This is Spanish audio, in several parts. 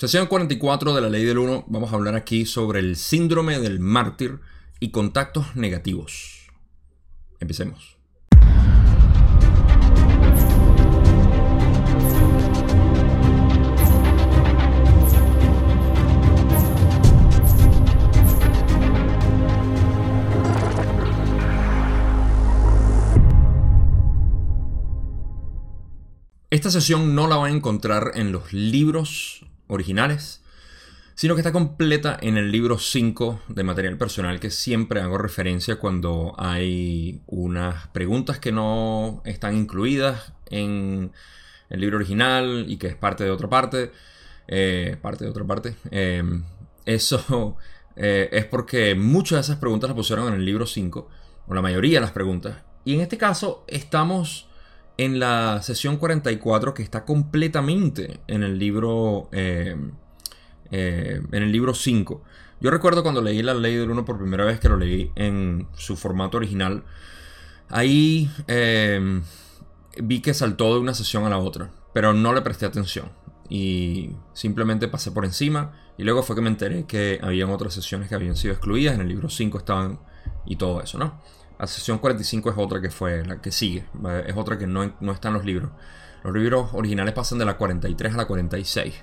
Sesión 44 de la ley del 1. Vamos a hablar aquí sobre el síndrome del mártir y contactos negativos. Empecemos. Esta sesión no la van a encontrar en los libros originales, sino que está completa en el libro 5 de material personal que siempre hago referencia cuando hay unas preguntas que no están incluidas en el libro original y que es parte de otra parte. Eh, parte de otra parte. Eh, eso eh, es porque muchas de esas preguntas las pusieron en el libro 5, o la mayoría de las preguntas. Y en este caso estamos en la sesión 44 que está completamente en el libro eh, eh, en el libro 5. Yo recuerdo cuando leí la ley del 1 por primera vez que lo leí en su formato original. Ahí eh, vi que saltó de una sesión a la otra, pero no le presté atención. Y simplemente pasé por encima. Y luego fue que me enteré que habían otras sesiones que habían sido excluidas. En el libro 5 estaban y todo eso, ¿no? La sesión 45 es otra que fue la que sigue. Es otra que no, no está en los libros. Los libros originales pasan de la 43 a la 46.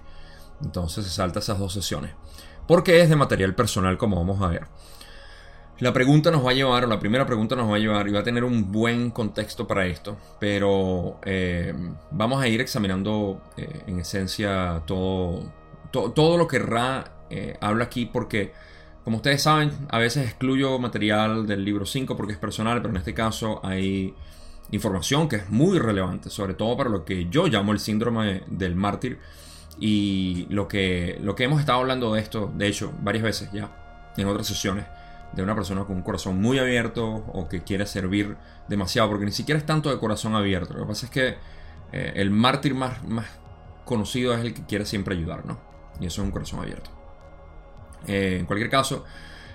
Entonces se salta esas dos sesiones. Porque es de material personal, como vamos a ver. La pregunta nos va a llevar, o la primera pregunta nos va a llevar, y va a tener un buen contexto para esto, pero eh, vamos a ir examinando eh, en esencia todo, todo lo que Ra eh, habla aquí, porque como ustedes saben, a veces excluyo material del libro 5 porque es personal, pero en este caso hay información que es muy relevante, sobre todo para lo que yo llamo el síndrome del mártir y lo que, lo que hemos estado hablando de esto, de hecho, varias veces ya, en otras sesiones, de una persona con un corazón muy abierto o que quiere servir demasiado, porque ni siquiera es tanto de corazón abierto, lo que pasa es que eh, el mártir más, más conocido es el que quiere siempre ayudar, ¿no? Y eso es un corazón abierto. Eh, en cualquier caso,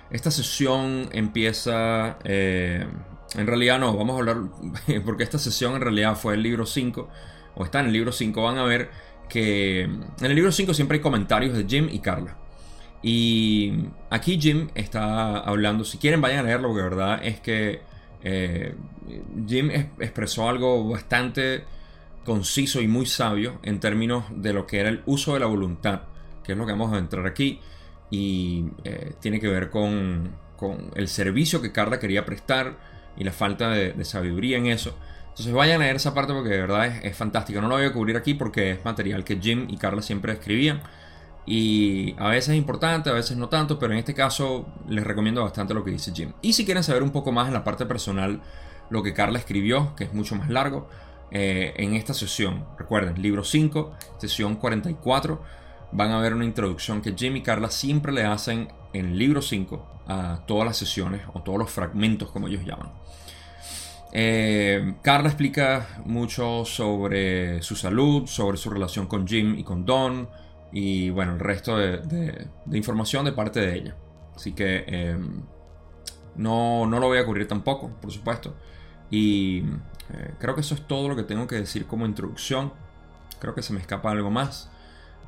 esta sesión empieza... Eh, en realidad no, vamos a hablar... Porque esta sesión en realidad fue el libro 5, o está en el libro 5, van a ver que en el libro 5 siempre hay comentarios de Jim y Carla. Y aquí Jim está hablando, si quieren vayan a leerlo, porque de verdad es que eh, Jim expresó algo bastante conciso y muy sabio en términos de lo que era el uso de la voluntad, que es lo que vamos a entrar aquí y eh, tiene que ver con, el servicio que Carla quería prestar y la falta de, sabiduría en eso. Entonces vayan a leer esa parte porque de verdad es, es, fantástica. No lo voy a cubrir aquí porque es material que Jim y Carla siempre escribían. Y a veces es importante, a veces no tanto, pero en este caso les recomiendo bastante lo que dice Jim. Y si quieren saber un poco más en la parte personal lo que Carla escribió, que es mucho más largo, eh, en esta sesión, recuerden, libro 5, sesión 44 van a ver una introducción que Jim y Carla siempre le hacen en el libro 5 a todas las sesiones o todos los fragmentos como ellos llaman. Eh, Carla explica mucho sobre su salud, sobre su relación con Jim y con Don y bueno, el resto de, información de parte de ella. Así que eh, no, no, lo voy a cubrir tampoco, por supuesto. Y eh, creo que eso es todo lo que tengo que decir como introducción. Creo que se me escapa algo más.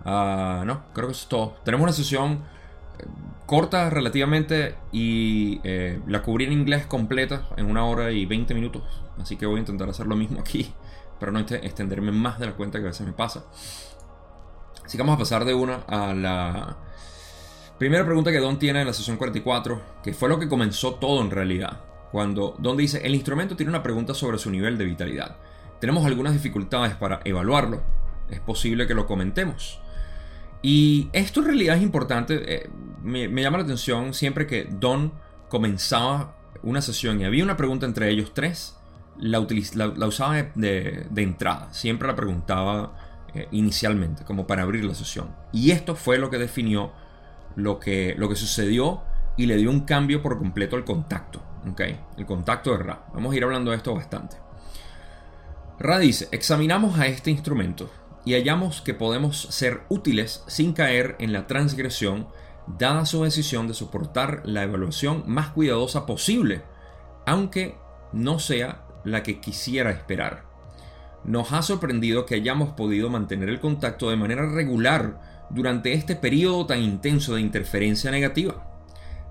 Ah, no, creo que eso es todo. Tenemos una sesión eh, corta relativamente y eh, la cubrí en inglés completa en una hora y 20 minutos. Así que voy a intentar hacer lo mismo aquí, pero no extenderme más de la cuenta que a veces me pasa. Así que vamos a pasar de una a la primera pregunta que Don tiene en la sesión 44, que fue lo que comenzó todo en realidad. Cuando Don dice, el instrumento tiene una pregunta sobre su nivel de vitalidad. Tenemos algunas dificultades para evaluarlo. Es posible que lo comentemos. Y esto en realidad es importante, eh, me, llama la atención siempre que Don comenzaba una sesión y había una pregunta entre ellos tres, la, usaba de, entrada, siempre la preguntaba eh, inicialmente, como para abrir la sesión. Y esto fue lo que definió lo que, lo que sucedió y le dio un cambio por completo al contacto, ¿okay? el contacto de Ra. Vamos a ir hablando de esto bastante. Ra dice, examinamos a este instrumento y hallamos que podemos ser útiles sin caer en la transgresión, dada su decisión de soportar la evaluación más cuidadosa posible, aunque no sea la que quisiera esperar. Nos ha sorprendido que hayamos podido mantener el contacto de manera regular durante este periodo tan intenso de interferencia negativa.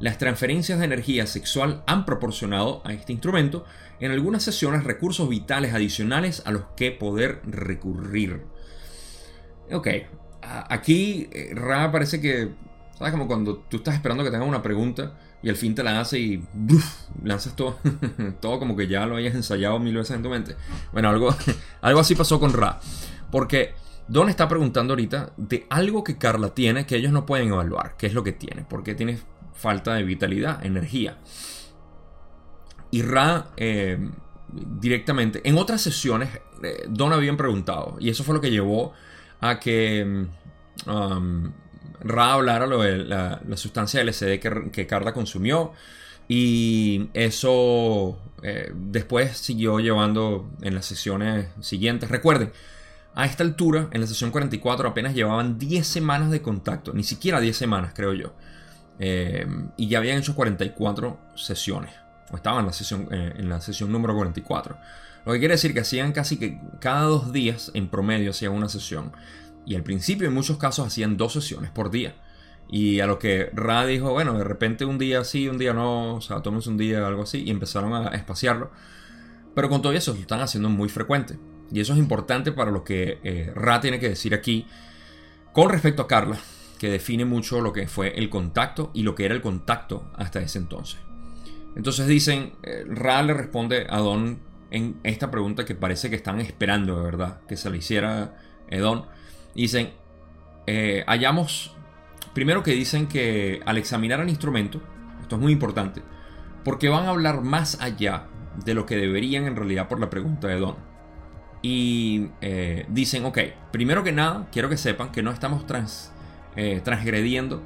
Las transferencias de energía sexual han proporcionado a este instrumento en algunas sesiones recursos vitales adicionales a los que poder recurrir. Ok, aquí eh, Ra parece que, ¿sabes? Como cuando tú estás esperando que tenga una pregunta y al fin te la hace y lanzas todo, todo como que ya lo hayas ensayado mil veces en tu mente. Bueno, algo, algo así pasó con Ra. Porque Don está preguntando ahorita de algo que Carla tiene que ellos no pueden evaluar. ¿Qué es lo que tiene? Porque tiene falta de vitalidad, energía. Y Ra eh, directamente, en otras sesiones, eh, Don habían preguntado, y eso fue lo que llevó a que um, Ra hablara lo de la, sustancia LSD que, Carla consumió. Y eso eh, después siguió llevando en las sesiones siguientes. Recuerden, a esta altura, en la sesión 44, apenas llevaban 10 semanas de contacto, ni siquiera 10 semanas, creo yo. Eh, y ya habían hecho 44 sesiones, o estaban en la, sesión, eh, en la sesión número 44. Lo que quiere decir que hacían casi que cada dos días en promedio hacían una sesión. Y al principio en muchos casos hacían dos sesiones por día. Y a lo que Ra dijo, bueno, de repente un día sí, un día no, o sea, tómense un día, algo así, y empezaron a espaciarlo. Pero con todo eso lo están haciendo muy frecuente. Y eso es importante para lo que eh, Ra tiene que decir aquí con respecto a Carla, que define mucho lo que fue el contacto y lo que era el contacto hasta ese entonces. Entonces dicen, eh, Ra le responde a Don en esta pregunta que parece que están esperando de verdad que se le hiciera a Don. Dicen, eh, hallamos, primero que dicen que al examinar el instrumento, esto es muy importante, porque van a hablar más allá de lo que deberían en realidad por la pregunta de Don y eh, dicen, ok, primero que nada, quiero que sepan que no estamos trans, eh, transgrediendo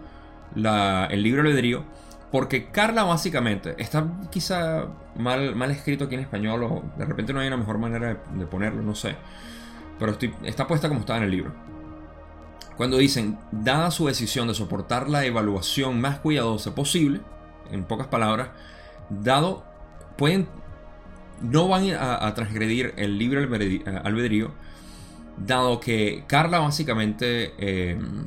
el libro albedrío, porque Carla básicamente está quizá mal, mal escrito aquí en español o de repente no hay una mejor manera de, ponerlo, no sé, pero está puesta como estaba en el libro. Cuando dicen, dada su decisión de soportar la evaluación más cuidadosa posible, en pocas palabras, dado, pueden no van a, transgredir el libre albedrío, dado que Carla básicamente em,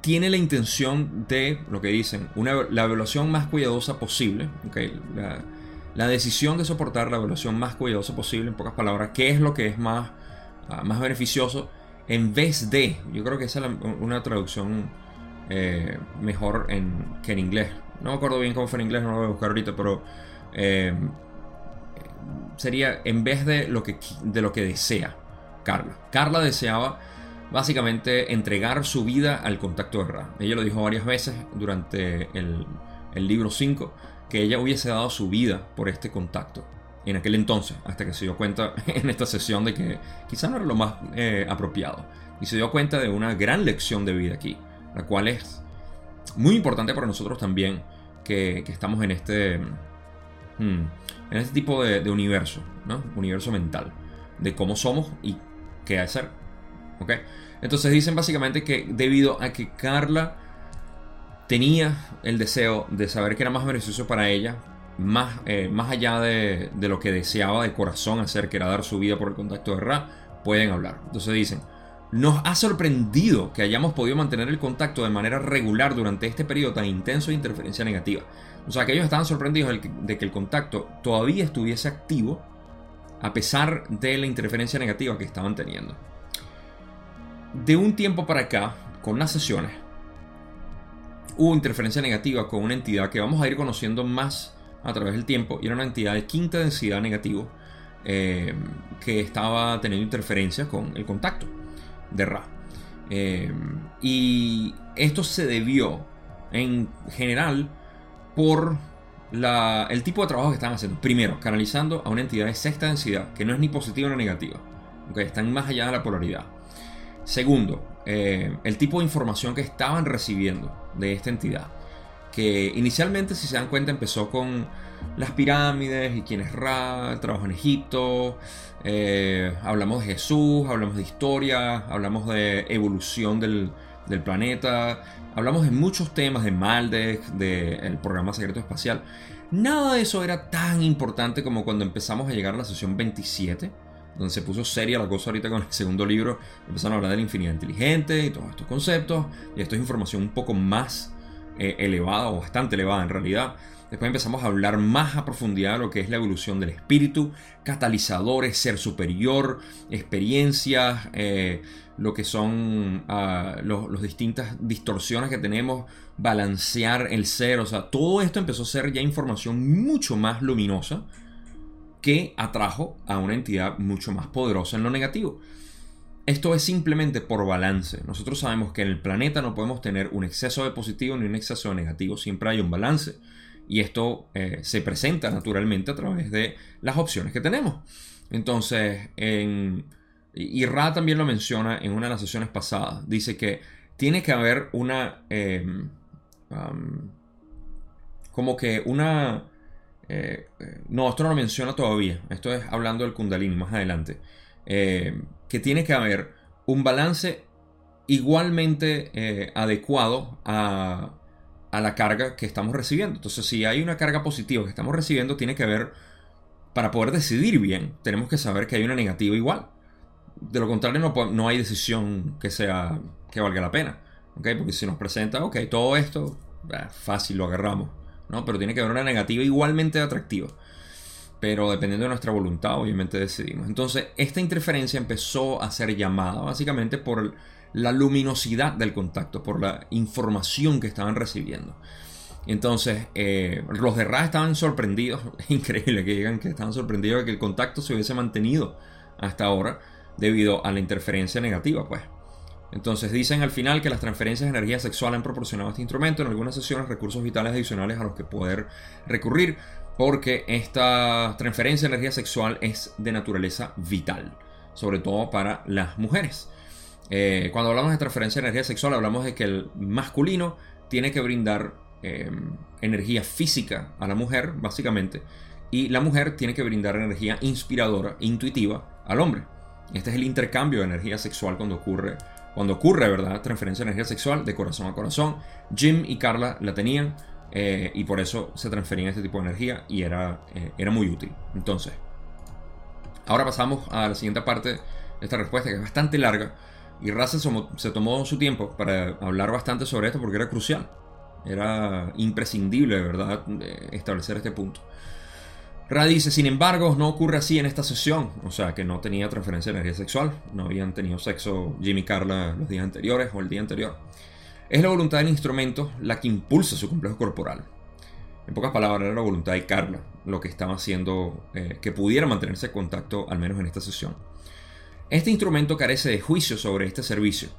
tiene la intención de, lo que dicen, una, la evaluación más cuidadosa posible, la, decisión de soportar la evaluación más cuidadosa posible, en pocas palabras, qué es lo que es más, ah, más beneficioso, en vez de, yo creo que esa es una traducción eh, mejor en, que en inglés. No me acuerdo bien cómo fue en inglés, no lo voy a buscar ahorita, pero eh, sería en vez de lo, que, de lo que desea Carla. Carla deseaba básicamente entregar su vida al contacto de Ra. Ella lo dijo varias veces durante el, libro 5, que ella hubiese dado su vida por este contacto. En aquel entonces, hasta que se dio cuenta en esta sesión de que quizás no era lo más eh, apropiado. Y se dio cuenta de una gran lección de vida aquí, la cual es muy importante para nosotros también, que, estamos en este, Hmm. En este tipo de, universo, ¿no? Universo mental. De cómo somos y qué hacer. Entonces dicen básicamente que debido a que Carla tenía el deseo de saber que era más beneficioso para ella, más, eh, más allá de, de, lo que deseaba de corazón hacer, que era dar su vida por el contacto de Ra, pueden hablar. Entonces dicen, nos ha sorprendido que hayamos podido mantener el contacto de manera regular durante este periodo tan intenso de interferencia negativa. O sea, que ellos estaban sorprendidos de que el contacto todavía estuviese activo a pesar de la interferencia negativa que estaban teniendo. De un tiempo para acá, con las sesiones, hubo interferencia negativa con una entidad que vamos a ir conociendo más a través del tiempo y era una entidad de quinta densidad negativo eh, que estaba teniendo interferencia con el contacto de Ra. Eh, y esto se debió en general por el tipo de trabajo que están haciendo. Primero, canalizando a una entidad de sexta densidad, que no es ni positiva ni negativa, okay, están más allá de la polaridad. Segundo, eh, el tipo de información que estaban recibiendo de esta entidad, que inicialmente, si se dan cuenta, empezó con las pirámides y quién es Ra, trabajo en Egipto, eh, hablamos de Jesús, hablamos de historia, hablamos de evolución del, planeta, Hablamos de muchos temas, de Maldex, del programa secreto espacial. Nada de eso era tan importante como cuando empezamos a llegar a la sesión 27, donde se puso seria la cosa ahorita con el segundo libro, empezaron a hablar de la infinidad inteligente y todos estos conceptos, y esto es información un poco más eh, elevada o bastante elevada en realidad. Después empezamos a hablar más a profundidad de lo que es la evolución del espíritu, catalizadores, ser superior, experiencias, eh, lo que son las uh, distintas distorsiones que tenemos, balancear el ser, o sea, todo esto empezó a ser ya información mucho más luminosa que atrajo a una entidad mucho más poderosa en lo negativo. Esto es simplemente por balance. Nosotros sabemos que en el planeta no podemos tener un exceso de positivo ni un exceso de negativo, siempre hay un balance. Y esto eh, se presenta naturalmente a través de las opciones que tenemos. Entonces, en, y Ra también lo menciona en una de las sesiones pasadas, dice que tiene que haber una... Em, como que una eh, eh, no, esto no lo menciona todavía. Esto es hablando del Kundalini más adelante. Eh, que tiene que haber un balance igualmente adecuado a, la carga que estamos recibiendo. Entonces, si hay una carga positiva que estamos recibiendo, tiene que haber, para poder decidir bien, tenemos que saber que hay una negativa igual. De lo contrario, no, no hay decisión que sea que valga la pena. Porque si nos presenta, ok, todo esto, fácil, lo agarramos. Pero tiene que haber una negativa igualmente atractiva. Pero dependiendo de nuestra voluntad, obviamente decidimos. Entonces, esta interferencia empezó a ser llamada básicamente por la luminosidad del contacto, por la información que estaban recibiendo. Entonces, eh, los de Ra estaban sorprendidos, increíble que digan que estaban sorprendidos de que el contacto se hubiese mantenido hasta ahora debido a la interferencia negativa, pues. Entonces dicen al final que las transferencias de energía sexual han proporcionado este instrumento en algunas sesiones recursos vitales adicionales a los que poder recurrir porque esta transferencia de energía sexual es de naturaleza vital, sobre todo para las mujeres. Eh, cuando hablamos de transferencia de energía sexual hablamos de que el masculino tiene que brindar em, energía física a la mujer, básicamente, y la mujer tiene que brindar energía inspiradora, intuitiva al hombre. Este es el intercambio de energía sexual cuando ocurre cuando ocurre, ¿verdad? Transferencia de energía sexual de corazón a corazón. Jim y Carla la tenían eh, y por eso se transferían este tipo de energía y era, eh, era muy útil. Entonces, ahora pasamos a la siguiente parte de esta respuesta que es bastante larga y Russell se tomó su tiempo para hablar bastante sobre esto porque era crucial. Era imprescindible, ¿verdad?, establecer este punto. Ra dice, sin embargo, no ocurre así en esta sesión, o sea, que no tenía transferencia de energía sexual, no habían tenido sexo Jimmy y Carla los días anteriores o el día anterior. Es la voluntad del instrumento la que impulsa su complejo corporal. En pocas palabras, era la voluntad de Carla lo que estaba haciendo eh, que pudiera mantenerse en contacto, al menos en esta sesión. Este instrumento carece de juicio sobre este servicio,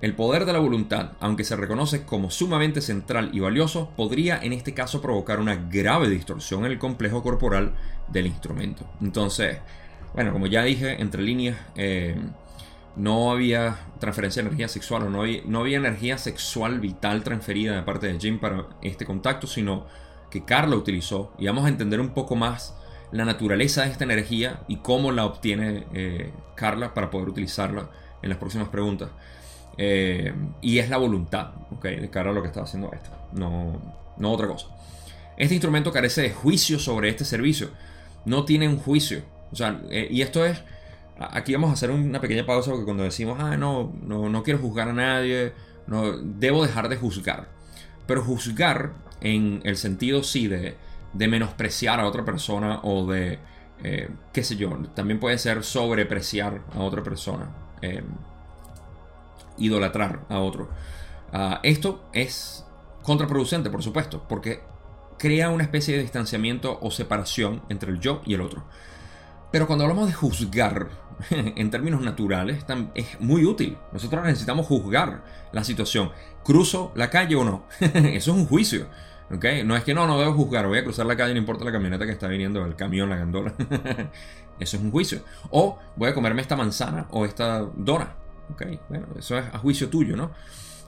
el poder de la voluntad, aunque se reconoce como sumamente central y valioso, podría en este caso provocar una grave distorsión en el complejo corporal del instrumento. Entonces, bueno, como ya dije, entre líneas, eh, no había transferencia de energía sexual o no había, energía sexual vital transferida de parte de Jim para este contacto, sino que Carla utilizó. Y vamos a entender un poco más la naturaleza de esta energía y cómo la obtiene eh, Carla para poder utilizarla en las próximas preguntas. Eh, y es la voluntad, De cara a lo que está haciendo esto, no, no otra cosa. Este instrumento carece de juicio sobre este servicio. No tiene un juicio. O sea, eh, y esto es. Aquí vamos a hacer una pequeña pausa porque cuando decimos, ah, no, no, no quiero juzgar a nadie, no, debo dejar de juzgar. Pero juzgar en el sentido, sí, de, de menospreciar a otra persona o de, eh, qué sé yo, también puede ser sobrepreciar a otra persona idolatrar a otro. Ah, esto es contraproducente, por supuesto, porque crea una especie de distanciamiento o separación entre el yo y el otro. Pero cuando hablamos de juzgar en términos naturales, es muy útil. Nosotros necesitamos juzgar la situación. ¿Cruzo la calle o no? Eso es un juicio. ¿okay? No es que no, no debo juzgar, voy a cruzar la calle, no importa la camioneta que está viniendo, el camión, la gandola. Eso es un juicio. O voy a comerme esta manzana o esta dona. Bueno, eso es a juicio tuyo, ¿no?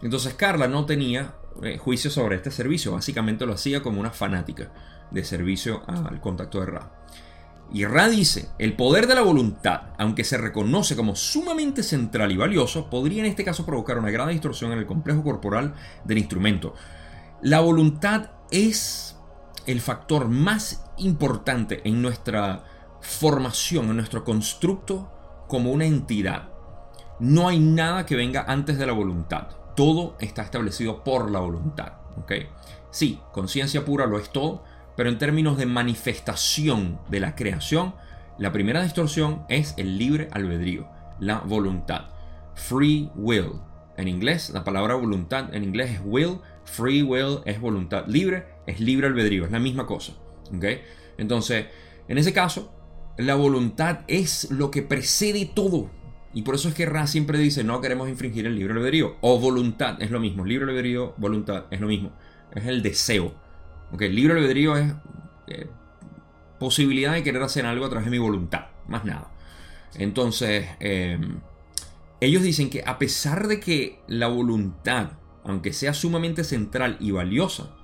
Entonces Carla no tenía eh, juicio sobre este servicio, básicamente lo hacía como una fanática de servicio al contacto de Ra. Y Ra dice, el poder de la voluntad, aunque se reconoce como sumamente central y valioso, podría en este caso provocar una gran distorsión en el complejo corporal del instrumento. La voluntad es el factor más importante en nuestra formación, en nuestro constructo como una entidad. No hay nada que venga antes de la voluntad. Todo está establecido por la voluntad. ¿ok? Sí, conciencia pura lo es todo, pero en términos de manifestación de la creación, la primera distorsión es el libre albedrío, la voluntad. Free will. En inglés, la palabra voluntad en inglés es will, free will es voluntad libre, es libre albedrío, es la misma cosa. ¿ok? Entonces, en ese caso, la voluntad es lo que precede todo. Y por eso es que Ra siempre dice, no queremos infringir el libre albedrío. O voluntad es lo mismo. Libre albedrío, voluntad es lo mismo. Es el deseo. ¿ok? Libre albedrío es eh, posibilidad de querer hacer algo a través de mi voluntad. Más nada. Entonces, em, ellos dicen que a pesar de que la voluntad, aunque sea sumamente central y valiosa,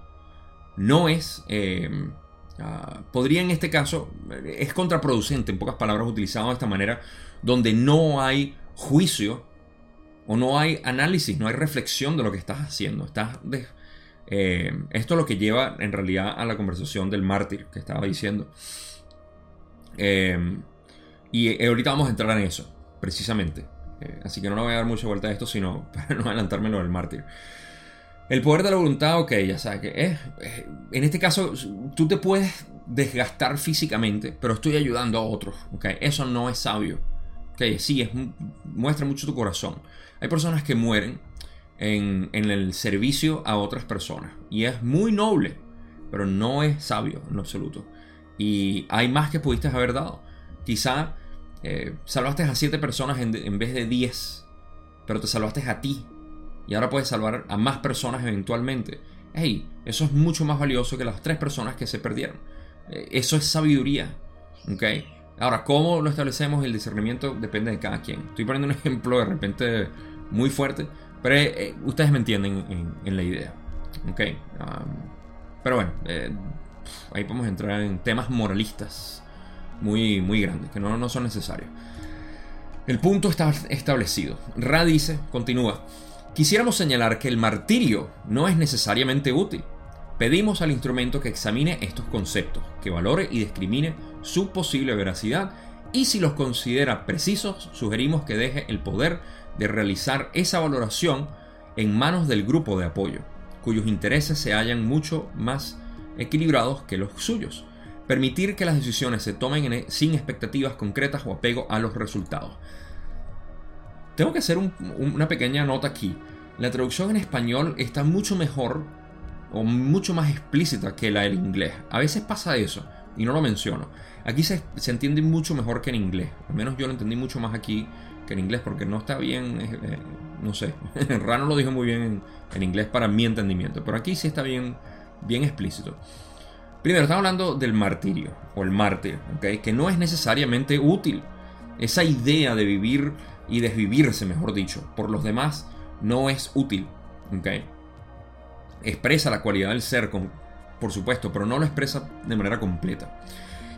no es... Em, Ah, podría en este caso, es contraproducente, en pocas palabras, utilizado de esta manera, donde no hay juicio o no hay análisis, no hay reflexión de lo que estás haciendo. Estás eh, esto es lo que lleva en realidad a la conversación del mártir que estaba diciendo. Eh, y eh, ahorita vamos a entrar en eso, precisamente. así que no le voy a dar mucha vuelta a esto, sino para no adelantarme lo del mártir. El poder de la voluntad, ok, ya sabes que es. En este caso, tú te puedes desgastar físicamente, pero estoy ayudando a otros, ok. Eso no es sabio. Ok, sí, es, muestra mucho tu corazón. Hay personas que mueren en, en el servicio a otras personas. Y es muy noble, pero no es sabio en absoluto. Y hay más que pudiste haber dado. Quizá eh, salvaste a siete personas en, en vez de 10, pero te salvaste a ti y ahora puedes salvar a más personas eventualmente. Hey, eso es mucho más valioso que las tres personas que se perdieron. Eh, eso es sabiduría. ¿Ok? Ahora, ¿cómo lo establecemos? El discernimiento depende de cada quien. Estoy poniendo un ejemplo de repente muy fuerte, pero eh, ustedes me entienden en, la idea. ¿Ok? pero bueno, eh, ahí podemos entrar en temas moralistas muy, muy grandes, que no, no son necesarios. El punto está establecido. Ra dice, continúa, Quisiéramos señalar que el martirio no es necesariamente útil. Pedimos al instrumento que examine estos conceptos, que valore y discrimine su posible veracidad y si los considera precisos, sugerimos que deje el poder de realizar esa valoración en manos del grupo de apoyo, cuyos intereses se hallan mucho más equilibrados que los suyos. Permitir que las decisiones se tomen e, sin expectativas concretas o apego a los resultados. Tengo que hacer una pequeña nota aquí. La traducción en español está mucho mejor o mucho más explícita que la del inglés. A veces pasa eso y no lo menciono. Aquí se, entiende mucho mejor que en inglés. Al menos yo lo entendí mucho más aquí que en inglés porque no está bien, eh, eh, no sé. Rano lo dijo muy bien en, inglés para mi entendimiento, pero aquí sí está bien, bien explícito. Primero, estamos hablando del martirio o el mártir, que no es necesariamente útil. Esa idea de vivir y desvivirse, mejor dicho, por los demás no es útil. ¿okay? Expresa la cualidad del ser, por supuesto, pero no lo expresa de manera completa.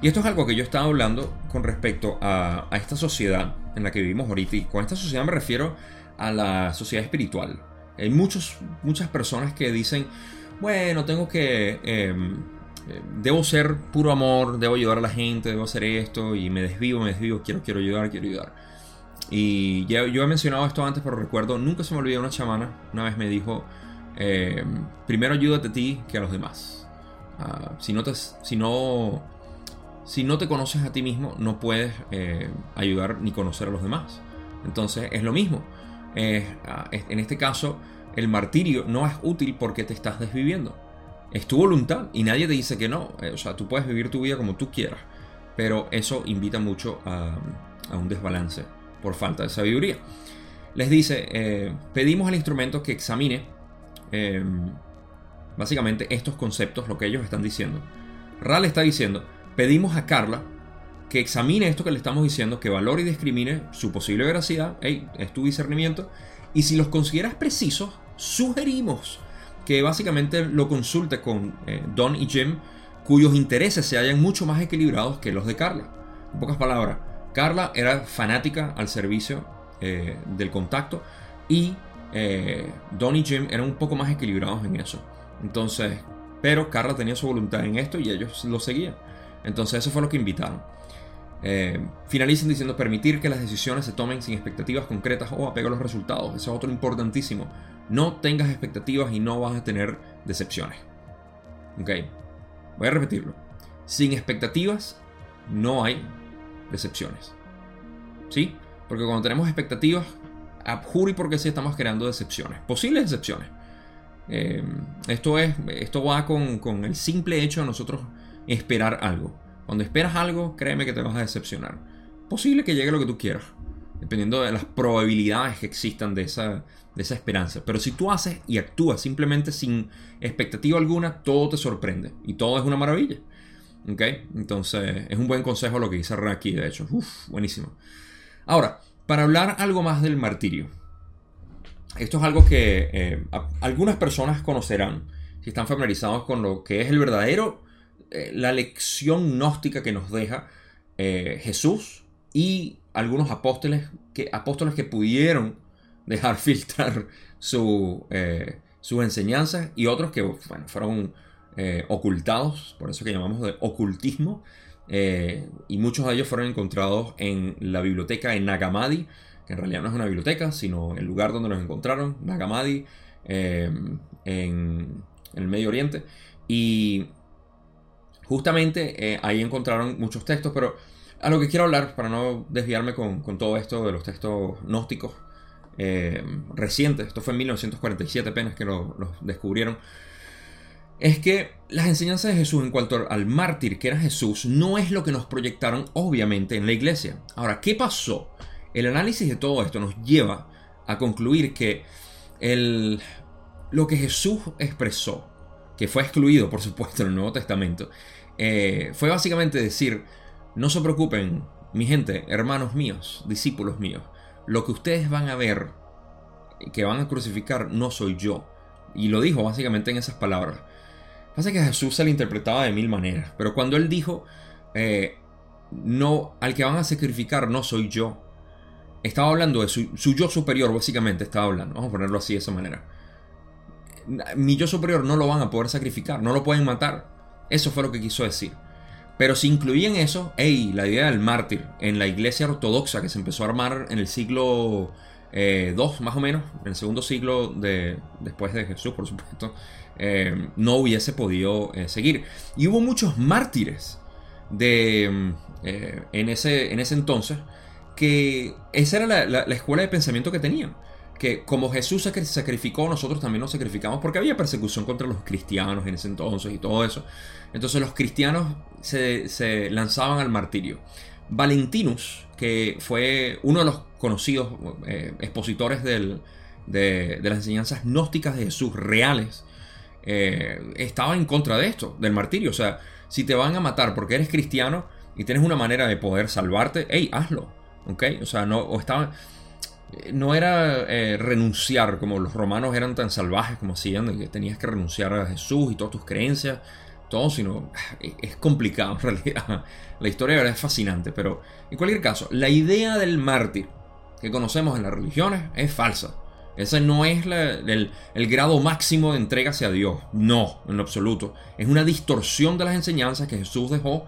Y esto es algo que yo estaba hablando con respecto a, esta sociedad en la que vivimos ahorita. Y con esta sociedad me refiero a la sociedad espiritual. Hay muchos, muchas personas que dicen, bueno, tengo que... Em, debo ser puro amor, debo ayudar a la gente, debo hacer esto y me desvío, me desvío, quiero, quiero ayudar, quiero ayudar. Y yo he mencionado esto antes, pero recuerdo, nunca se me olvidó una chamana, una vez me dijo, eh, primero ayúdate a ti que a los demás. Ah, si, no te, si, no, si no te conoces a ti mismo, no puedes eh, ayudar ni conocer a los demás. Entonces es lo mismo. Ah, en este caso, el martirio no es útil porque te estás desviviendo. Es tu voluntad y nadie te dice que no. Eh, o sea, tú puedes vivir tu vida como tú quieras. Pero eso invita mucho a, a un desbalance por falta de sabiduría. Les dice, eh, pedimos al instrumento que examine em, básicamente estos conceptos, lo que ellos están diciendo. Ral está diciendo, pedimos a Carla que examine esto que le estamos diciendo, que valore y discrimine su posible veracidad, hey, es tu discernimiento, y si los consideras precisos, sugerimos que básicamente lo consulte con eh, Don y Jim, cuyos intereses se hallan mucho más equilibrados que los de Carla. En pocas palabras, Carla era fanática al servicio eh, del contacto y eh, Don y Jim eran un poco más equilibrados en eso. Entonces, pero Carla tenía su voluntad en esto y ellos lo seguían. Entonces eso fue lo que invitaron. Eh, finalicen diciendo permitir que las decisiones se tomen sin expectativas concretas o apego a los resultados. Eso es otro importantísimo. No tengas expectativas y no vas a tener decepciones. Ok, voy a repetirlo. Sin expectativas no hay decepciones. ¿Sí? Porque cuando tenemos expectativas, juro y porque sí estamos creando decepciones. Posibles decepciones. Eh, esto, es, esto va con, con el simple hecho de nosotros esperar algo. Cuando esperas algo, créeme que te vas a decepcionar. Posible que llegue lo que tú quieras, dependiendo de las probabilidades que existan de esa, de esa esperanza. Pero si tú haces y actúas simplemente sin expectativa alguna, todo te sorprende y todo es una maravilla. ¿Ok? Entonces, es un buen consejo lo que dice aquí, de hecho. Uf, buenísimo. Ahora, para hablar algo más del martirio. Esto es algo que eh, algunas personas conocerán si están familiarizados con lo que es el verdadero eh, la lección gnóstica que nos deja eh, Jesús y algunos apóstoles que, apóstoles que pudieron dejar filtrar su, sus enseñanzas y otros que fueron ocultados, por eso que llamamos de ocultismo, y muchos de ellos fueron encontrados en la biblioteca de Nagamadi, que en realidad no es una biblioteca, sino el lugar donde los encontraron, Nagamadi, en, en el Medio Oriente. Y Justamente eh, ahí encontraron muchos textos, pero a lo que quiero hablar, para no desviarme con, todo esto de los textos gnósticos eh, recientes, esto fue en 1947 apenas que los lo descubrieron, es que las enseñanzas de Jesús en cuanto al mártir que era Jesús no es lo que nos proyectaron obviamente en la iglesia. Ahora, ¿qué pasó? El análisis de todo esto nos lleva a concluir que el, lo que Jesús expresó que fue excluido, por supuesto, en el Nuevo Testamento, eh, fue básicamente decir, no se preocupen, mi gente, hermanos míos, discípulos míos, lo que ustedes van a ver, que van a crucificar, no soy yo. Y lo dijo básicamente en esas palabras. Pasa que Jesús se le interpretaba de mil maneras, pero cuando él dijo, eh, no, al que van a sacrificar no soy yo, estaba hablando de su, yo superior, básicamente estaba hablando, vamos a ponerlo así de esa manera mi yo superior no lo van a poder sacrificar, no lo pueden matar. Eso fue lo que quiso decir. Pero si incluían eso, hey, la idea del mártir en la iglesia ortodoxa que se empezó a armar en el siglo II, eh, más o menos, en el segundo siglo de, después de Jesús, por supuesto, eh, no hubiese podido eh, seguir. Y hubo muchos mártires de, en, ese, en ese entonces que esa era la escuela de pensamiento que tenían que como Jesús se sacrificó, nosotros también nos sacrificamos porque había persecución contra los cristianos en ese entonces y todo eso. Entonces los cristianos se, lanzaban al martirio. Valentinus, que fue uno de los conocidos eh, expositores de, las enseñanzas gnósticas de Jesús reales, eh, estaba en contra de esto, del martirio. O sea, si te van a matar porque eres cristiano y tienes una manera de poder salvarte, hey, hazlo. ¿Ok? O sea, no, o estaban no era eh, renunciar como los romanos eran tan salvajes como hacían, que tenías que renunciar a Jesús y todas tus creencias, todo, sino es complicado en realidad. La historia es fascinante, pero en cualquier caso, la idea del mártir que conocemos en las religiones es falsa. Ese no es el, grado máximo de entrega hacia Dios. No, en lo absoluto. Es una distorsión de las enseñanzas que Jesús dejó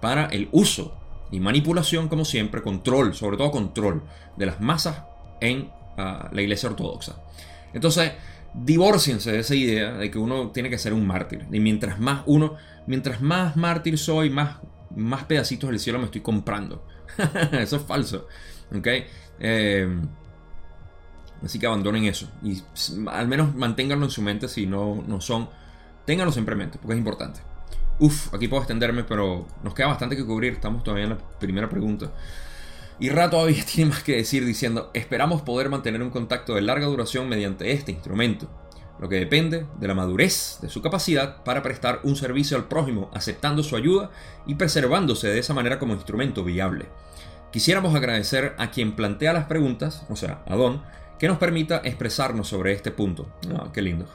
para el uso y manipulación, como siempre, control, sobre todo control de las masas en ah, la iglesia ortodoxa. Entonces, divórciense de esa idea de que uno tiene que ser un mártir. Y mientras más uno, mientras más mártir soy, más, más pedacitos del cielo me estoy comprando. eso es falso. ¿Ok? Eh, así que abandonen eso. Y al menos manténganlo en su mente si no, no son. Ténganlo siempre en mente, porque es importante. Uf, aquí puedo extenderme, pero nos queda bastante que cubrir. Estamos todavía en la primera pregunta. Y Ra todavía tiene más que decir diciendo, esperamos poder mantener un contacto de larga duración mediante este instrumento, lo que depende de la madurez de su capacidad para prestar un servicio al prójimo, aceptando su ayuda y preservándose de esa manera como instrumento viable. Quisiéramos agradecer a quien plantea las preguntas, o sea, a Don, que nos permita expresarnos sobre este punto. Ah, qué lindo.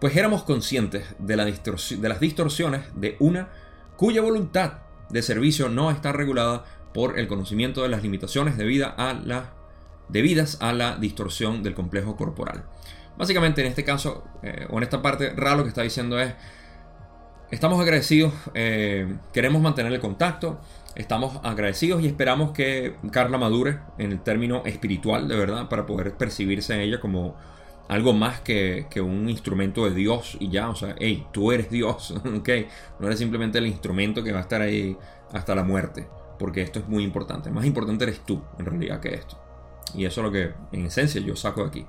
Pues éramos conscientes de, la de las distorsiones de una cuya voluntad de servicio no está regulada por el conocimiento de las limitaciones debidas a la, debidas a la distorsión del complejo corporal. Básicamente en este caso, eh, o en esta parte, Ra lo que está diciendo es, estamos agradecidos, eh, queremos mantener el contacto, estamos agradecidos y esperamos que Carla madure en el término espiritual, de verdad, para poder percibirse a ella como algo más que, un instrumento de Dios y ya, o sea, hey, tú eres Dios, ok, no eres simplemente el instrumento que va a estar ahí hasta la muerte, porque esto es muy importante, más importante eres tú en realidad que esto. Y eso es lo que en esencia yo saco de aquí.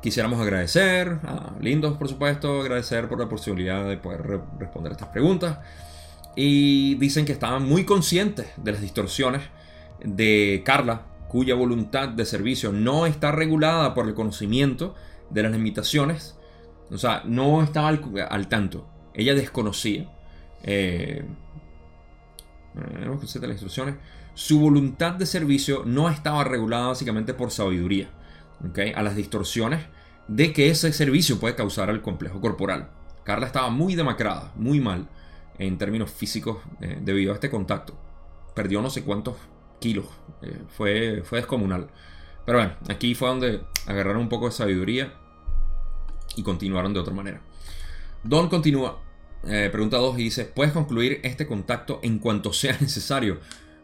Quisiéramos agradecer a Lindos, por supuesto, agradecer por la posibilidad de poder responder estas preguntas. Y dicen que estaban muy conscientes de las distorsiones de Carla, cuya voluntad de servicio no está regulada por el conocimiento de las limitaciones, o sea, no estaba al, tanto, ella desconocía. Eh, las instrucciones. Su voluntad de servicio no estaba regulada básicamente por sabiduría, ¿okay? a las distorsiones de que ese servicio puede causar al complejo corporal. Carla estaba muy demacrada, muy mal en términos físicos eh, debido a este contacto. Perdió no sé cuántos kilos, eh, fue, fue descomunal. Pero bueno, aquí fue donde agarraron un poco de sabiduría y continuaron de otra manera. Don continúa, eh, pregunta 2 y dice, ¿puedes concluir este contacto en cuanto sea necesario?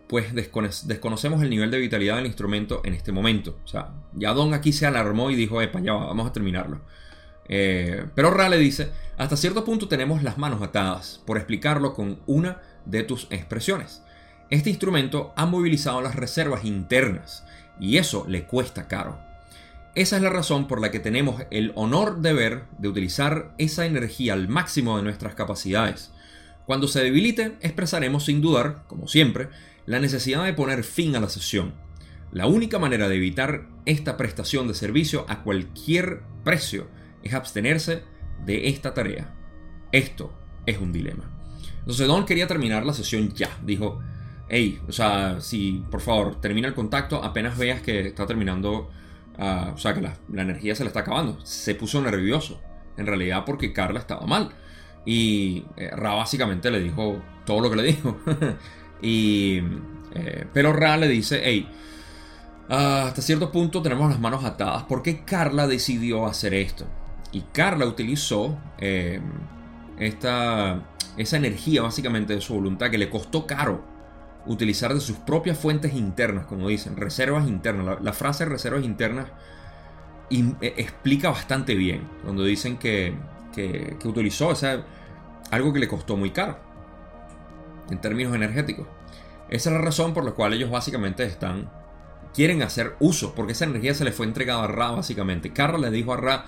Pues desconocemos el nivel de vitalidad del instrumento en este momento. O sea, ya Don aquí se alarmó y dijo, epa, ya vamos a terminarlo. Eh, pero Ra le dice, hasta cierto punto tenemos las manos atadas, por explicarlo con una de tus expresiones. Este instrumento ha movilizado las reservas internas y eso le cuesta caro. Esa es la razón por la que tenemos el honor de ver de utilizar esa energía al máximo de nuestras capacidades. Cuando se debilite, expresaremos sin dudar, como siempre, la necesidad de poner fin a la sesión. La única manera de evitar esta prestación de servicio a cualquier precio es abstenerse de esta tarea. Esto es un dilema. Entonces Don quería terminar la sesión ya. Dijo, hey, o sea, si por favor termina el contacto apenas veas que está terminando, ah, o sea, que la, energía se le está acabando. Se puso nervioso, en realidad porque Carla estaba mal. Y eh, Ra básicamente le dijo todo lo que le dijo. y, eh, pero Ra le dice, hey, ah, hasta cierto punto tenemos las manos atadas. ¿Por qué Carla decidió hacer esto? Y Carla utilizó eh, esta, esa energía básicamente de su voluntad que le costó caro utilizar de sus propias fuentes internas, como dicen, reservas internas. La, frase reservas internas e, explica bastante bien, cuando dicen que, que, utilizó o algo que le costó muy caro en términos energéticos. Esa es la razón por la cual ellos básicamente están quieren hacer uso, porque esa energía se le fue entregada a Ra básicamente. Carla le dijo a Ra,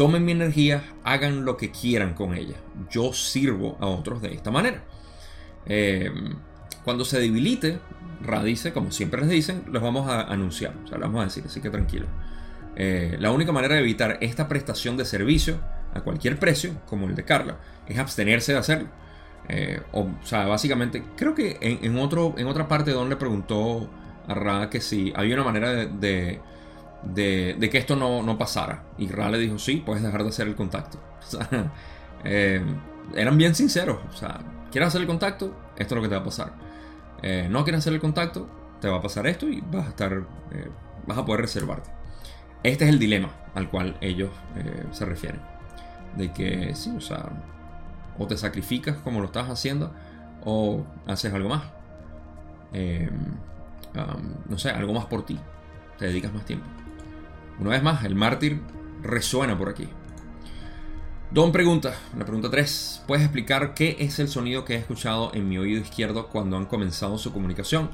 tomen mi energía, hagan lo que quieran con ella. Yo sirvo a otros de esta manera. Eh, cuando se debilite, Ra dice, como siempre les dicen, los vamos a anunciar, o sea, lo vamos a decir, así que tranquilo. Eh, la única manera de evitar esta prestación de servicio a cualquier precio, como el de Carla, es abstenerse de hacerlo. Eh, o, sea, básicamente, creo que en, otro, en otra parte Don le preguntó a Ra que si había una manera de, que esto no, pasara. Y Ra le dijo, sí, puedes dejar de hacer el contacto. Eh, eran bien sinceros. O sea, ¿quieres hacer el contacto? Esto es lo que te va a pasar. Eh, no quieres hacer el contacto, te va a pasar esto y vas a estar, eh, vas a poder reservarte. Este es el dilema al cual ellos se refieren. De que sí, o sea, o te sacrificas como lo estás haciendo, o haces algo más. Em, no sé, algo más por ti. Te dedicas más tiempo. Una vez más, el mártir resuena por aquí. Don pregunta, la pregunta 3. ¿Puedes explicar qué es el sonido que he escuchado en mi oído izquierdo cuando han comenzado su comunicación?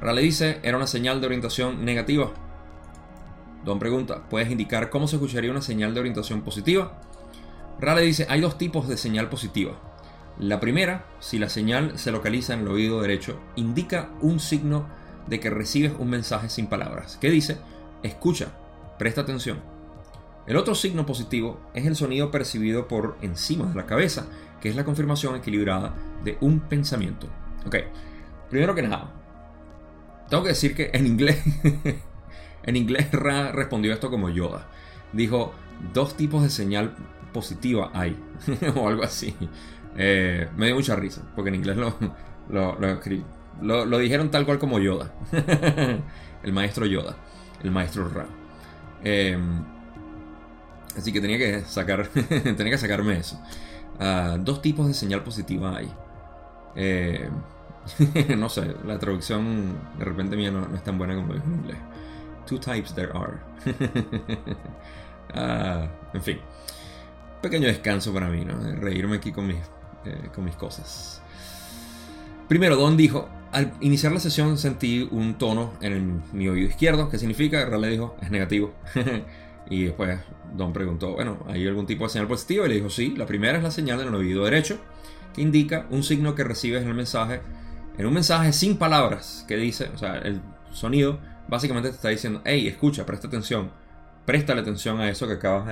Ra le dice, era una señal de orientación negativa. Don pregunta, ¿puedes indicar cómo se escucharía una señal de orientación positiva? Ra le dice, hay dos tipos de señal positiva. La primera, si la señal se localiza en el oído derecho, indica un signo de que recibes un mensaje sin palabras, que dice, escucha, presta atención. El otro signo positivo es el sonido percibido por encima de la cabeza, que es la confirmación equilibrada de un pensamiento. Ok, primero que nada, tengo que decir que en inglés, en inglés Ra respondió esto como Yoda. Dijo, dos tipos de señal positiva hay, o algo así. Eh, me dio mucha risa, porque en inglés lo, lo, lo, dijeron tal cual como Yoda. el maestro Yoda, el maestro Ra. Eh, Así que tenía que sacar, tenía que sacarme eso. Ah, dos tipos de señal positiva hay. Eh, no sé, la traducción de repente mía no, es tan buena como en inglés. Two types there are. Ah, en fin. Pequeño descanso para mí, ¿no? reírme aquí con mis, eh, con mis cosas. Primero, Don dijo, al iniciar la sesión sentí un tono en mi oído izquierdo, ¿qué significa? le dijo, es negativo. y después Don preguntó, bueno, ¿hay algún tipo de señal positiva? Y le dijo, sí, la primera es la señal del oído derecho, que indica un signo que recibes en el mensaje, en un mensaje sin palabras, que dice, o sea, el sonido básicamente te está diciendo, hey, escucha, presta atención, presta atención a eso que acabas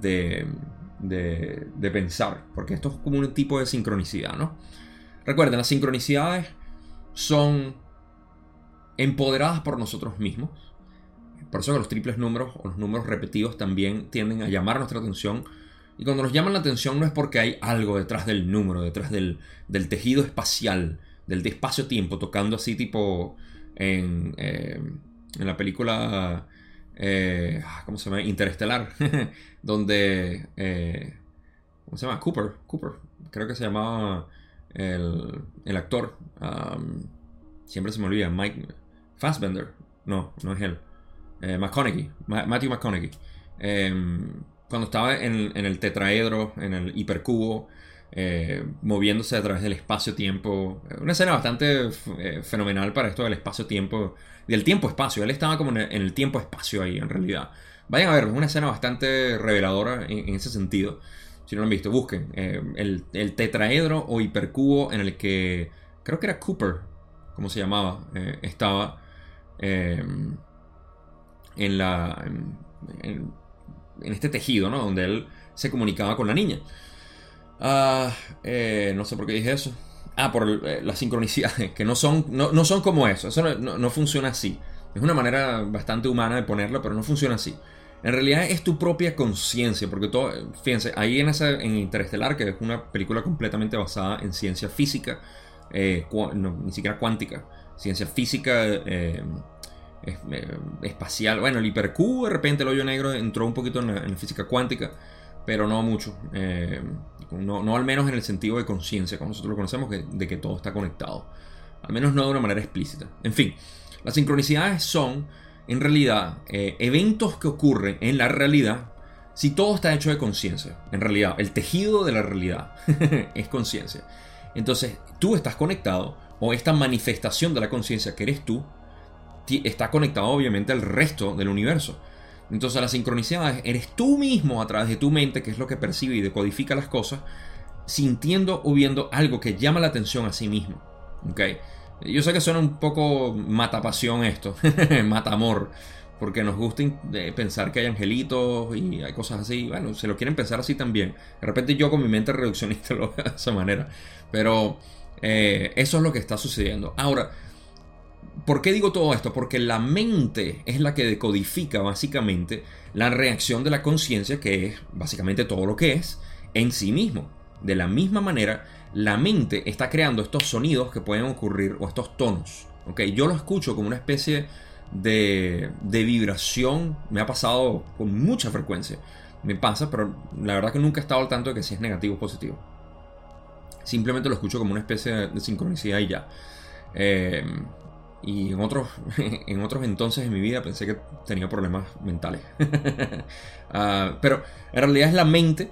de, de, de pensar, porque esto es como un tipo de sincronicidad, ¿no? Recuerden, las sincronicidades son empoderadas por nosotros mismos. Por eso que los triples números o los números repetidos también tienden a llamar nuestra atención. Y cuando nos llaman la atención no es porque hay algo detrás del número, detrás del, tejido espacial, del espacio-tiempo, tocando así tipo en, eh, en la película, eh, ah, ¿cómo se llama? Interestelar, donde, eh, ¿cómo se llama? Cooper, Cooper, creo que se llamaba el, actor, siempre se me olvida, Mike Fassbender, no, no es él, eh, McConaughey, Matthew McConaughey, em, cuando estaba en, el tetraedro, en el hipercubo, eh, moviéndose a través del espacio-tiempo. Una escena bastante eh, fenomenal para esto del espacio-tiempo, del tiempo-espacio. Él estaba como en el, tiempo-espacio ahí, en realidad. Vayan a ver, es una escena bastante reveladora en ese sentido. Si no lo han visto, busquen. Eh, el, tetraedro o hipercubo en el que creo que era Cooper, como se llamaba, eh, estaba eh, en la. En, este tejido, ¿no? Donde él se comunicaba con la niña. Ah, no sé por qué dije eso. Ah, por la sincronicidad, que no son, no, son como eso. Eso no, no, funciona así. Es una manera bastante humana de ponerlo, pero no funciona así. En realidad es tu propia conciencia, porque todo, fíjense, ahí en, esa, en Interestelar, que es una película completamente basada en ciencia física, eh, ni siquiera cuántica, ciencia física eh, eh, espacial, bueno, el hipercubo, de repente el hoyo negro entró un poquito en la, física cuántica, pero no mucho, no, al menos en el sentido de conciencia, como nosotros lo conocemos, de que todo está conectado, al menos no de una manera explícita. En fin, las sincronicidades son en realidad eh, eventos que ocurren en la realidad si todo está hecho de conciencia. En realidad, el tejido de la realidad es conciencia. Entonces, tú estás conectado, o esta manifestación de la conciencia que eres tú, está conectado obviamente al resto del universo. Entonces, la sincronicidad eres tú mismo a través de tu mente, que es lo que percibe y decodifica las cosas, sintiendo o viendo algo que llama la atención a sí mismo. ¿Okay? Yo sé que suena un poco matapasión esto, matamor, porque nos gusta pensar que hay angelitos y hay cosas así. Bueno, se lo quieren pensar así también. De repente yo con mi mente reduccionista lo veo de esa manera. Pero eh, eso es lo que está sucediendo. Ahora, ¿por qué digo todo esto? Porque la mente es la que decodifica básicamente la reacción de la conciencia, que es básicamente todo lo que es, en sí mismo. De la misma manera, la mente está creando estos sonidos que pueden ocurrir o estos tonos. ¿okay? Yo lo escucho como una especie de, de vibración. Me ha pasado con mucha frecuencia. Me pasa, pero la verdad que nunca he estado al tanto de que si es negativo o positivo. Simplemente lo escucho como una especie de, sincronicidad y ya. Eh, y en otros, en otros entonces en mi vida pensé que tenía problemas mentales. Ah, pero en realidad es la mente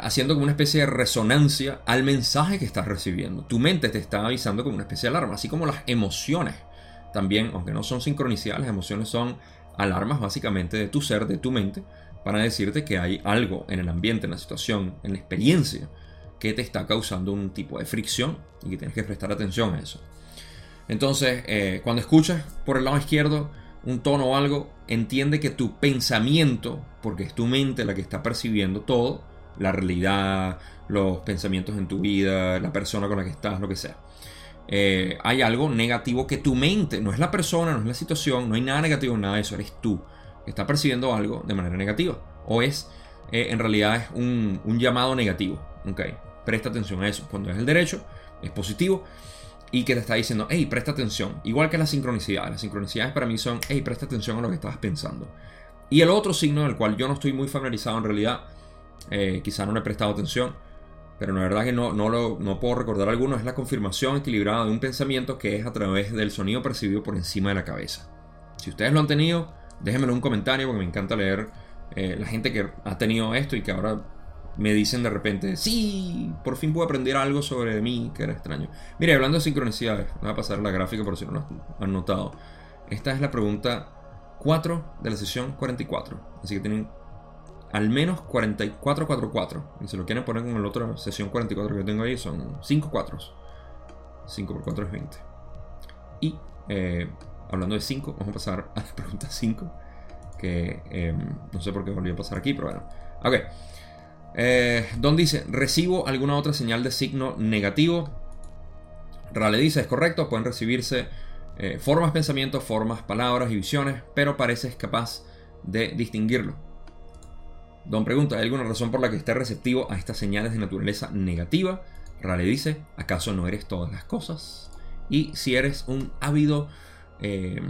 haciendo como una especie de resonancia al mensaje que estás recibiendo. Tu mente te está avisando como una especie de alarma, así como las emociones. También, aunque no son sincronicidades, las emociones son alarmas básicamente de tu ser, de tu mente, para decirte que hay algo en el ambiente, en la situación, en la experiencia, que te está causando un tipo de fricción y que tienes que prestar atención a eso. Entonces, eh, cuando escuchas por el lado izquierdo un tono o algo, entiende que tu pensamiento, porque es tu mente la que está percibiendo todo, la realidad, los pensamientos en tu vida, la persona con la que estás, lo que sea. Eh, hay algo negativo que tu mente, no es la persona, no es la situación, no hay nada negativo, nada de eso, eres tú que está percibiendo algo de manera negativa. O es, eh, en realidad, es un, llamado negativo. Okay. Presta atención a eso. Cuando es el derecho, es positivo y que te está diciendo, hey, presta atención. Igual que la sincronicidad. Las sincronicidades para mí son, hey, presta atención a lo que estabas pensando. Y el otro signo del cual yo no estoy muy familiarizado en realidad eh, quizá no le he prestado atención, pero la verdad que no, no, lo, no puedo recordar alguno, es la confirmación equilibrada de un pensamiento que es a través del sonido percibido por encima de la cabeza. Si ustedes lo han tenido, déjenmelo en un comentario porque me encanta leer eh, la gente que ha tenido esto y que ahora me dicen de repente, sí, por fin pude aprender algo sobre mí, que era extraño. Mire, hablando de sincronicidades, voy a pasar la gráfica por si no lo han notado. Esta es la pregunta 4 de la sesión 44. Así que tienen al menos 44 4 4. Y si lo quieren poner con la otra sesión 44 que tengo ahí, son 5 4. 5 por 4 es 20. Y eh, hablando de 5, vamos a pasar a la pregunta 5. Que eh, no sé por qué volví a pasar aquí, pero bueno. Ok. Eh, Don dice, ¿recibo alguna otra señal de signo negativo? Rale dice, es correcto, pueden recibirse eh, formas, pensamientos, formas, palabras y visiones, pero pareces capaz de distinguirlo. Don pregunta, ¿hay alguna razón por la que esté receptivo a estas señales de naturaleza negativa? Rale dice, ¿acaso no eres todas las cosas? Y si eres un ávido eh,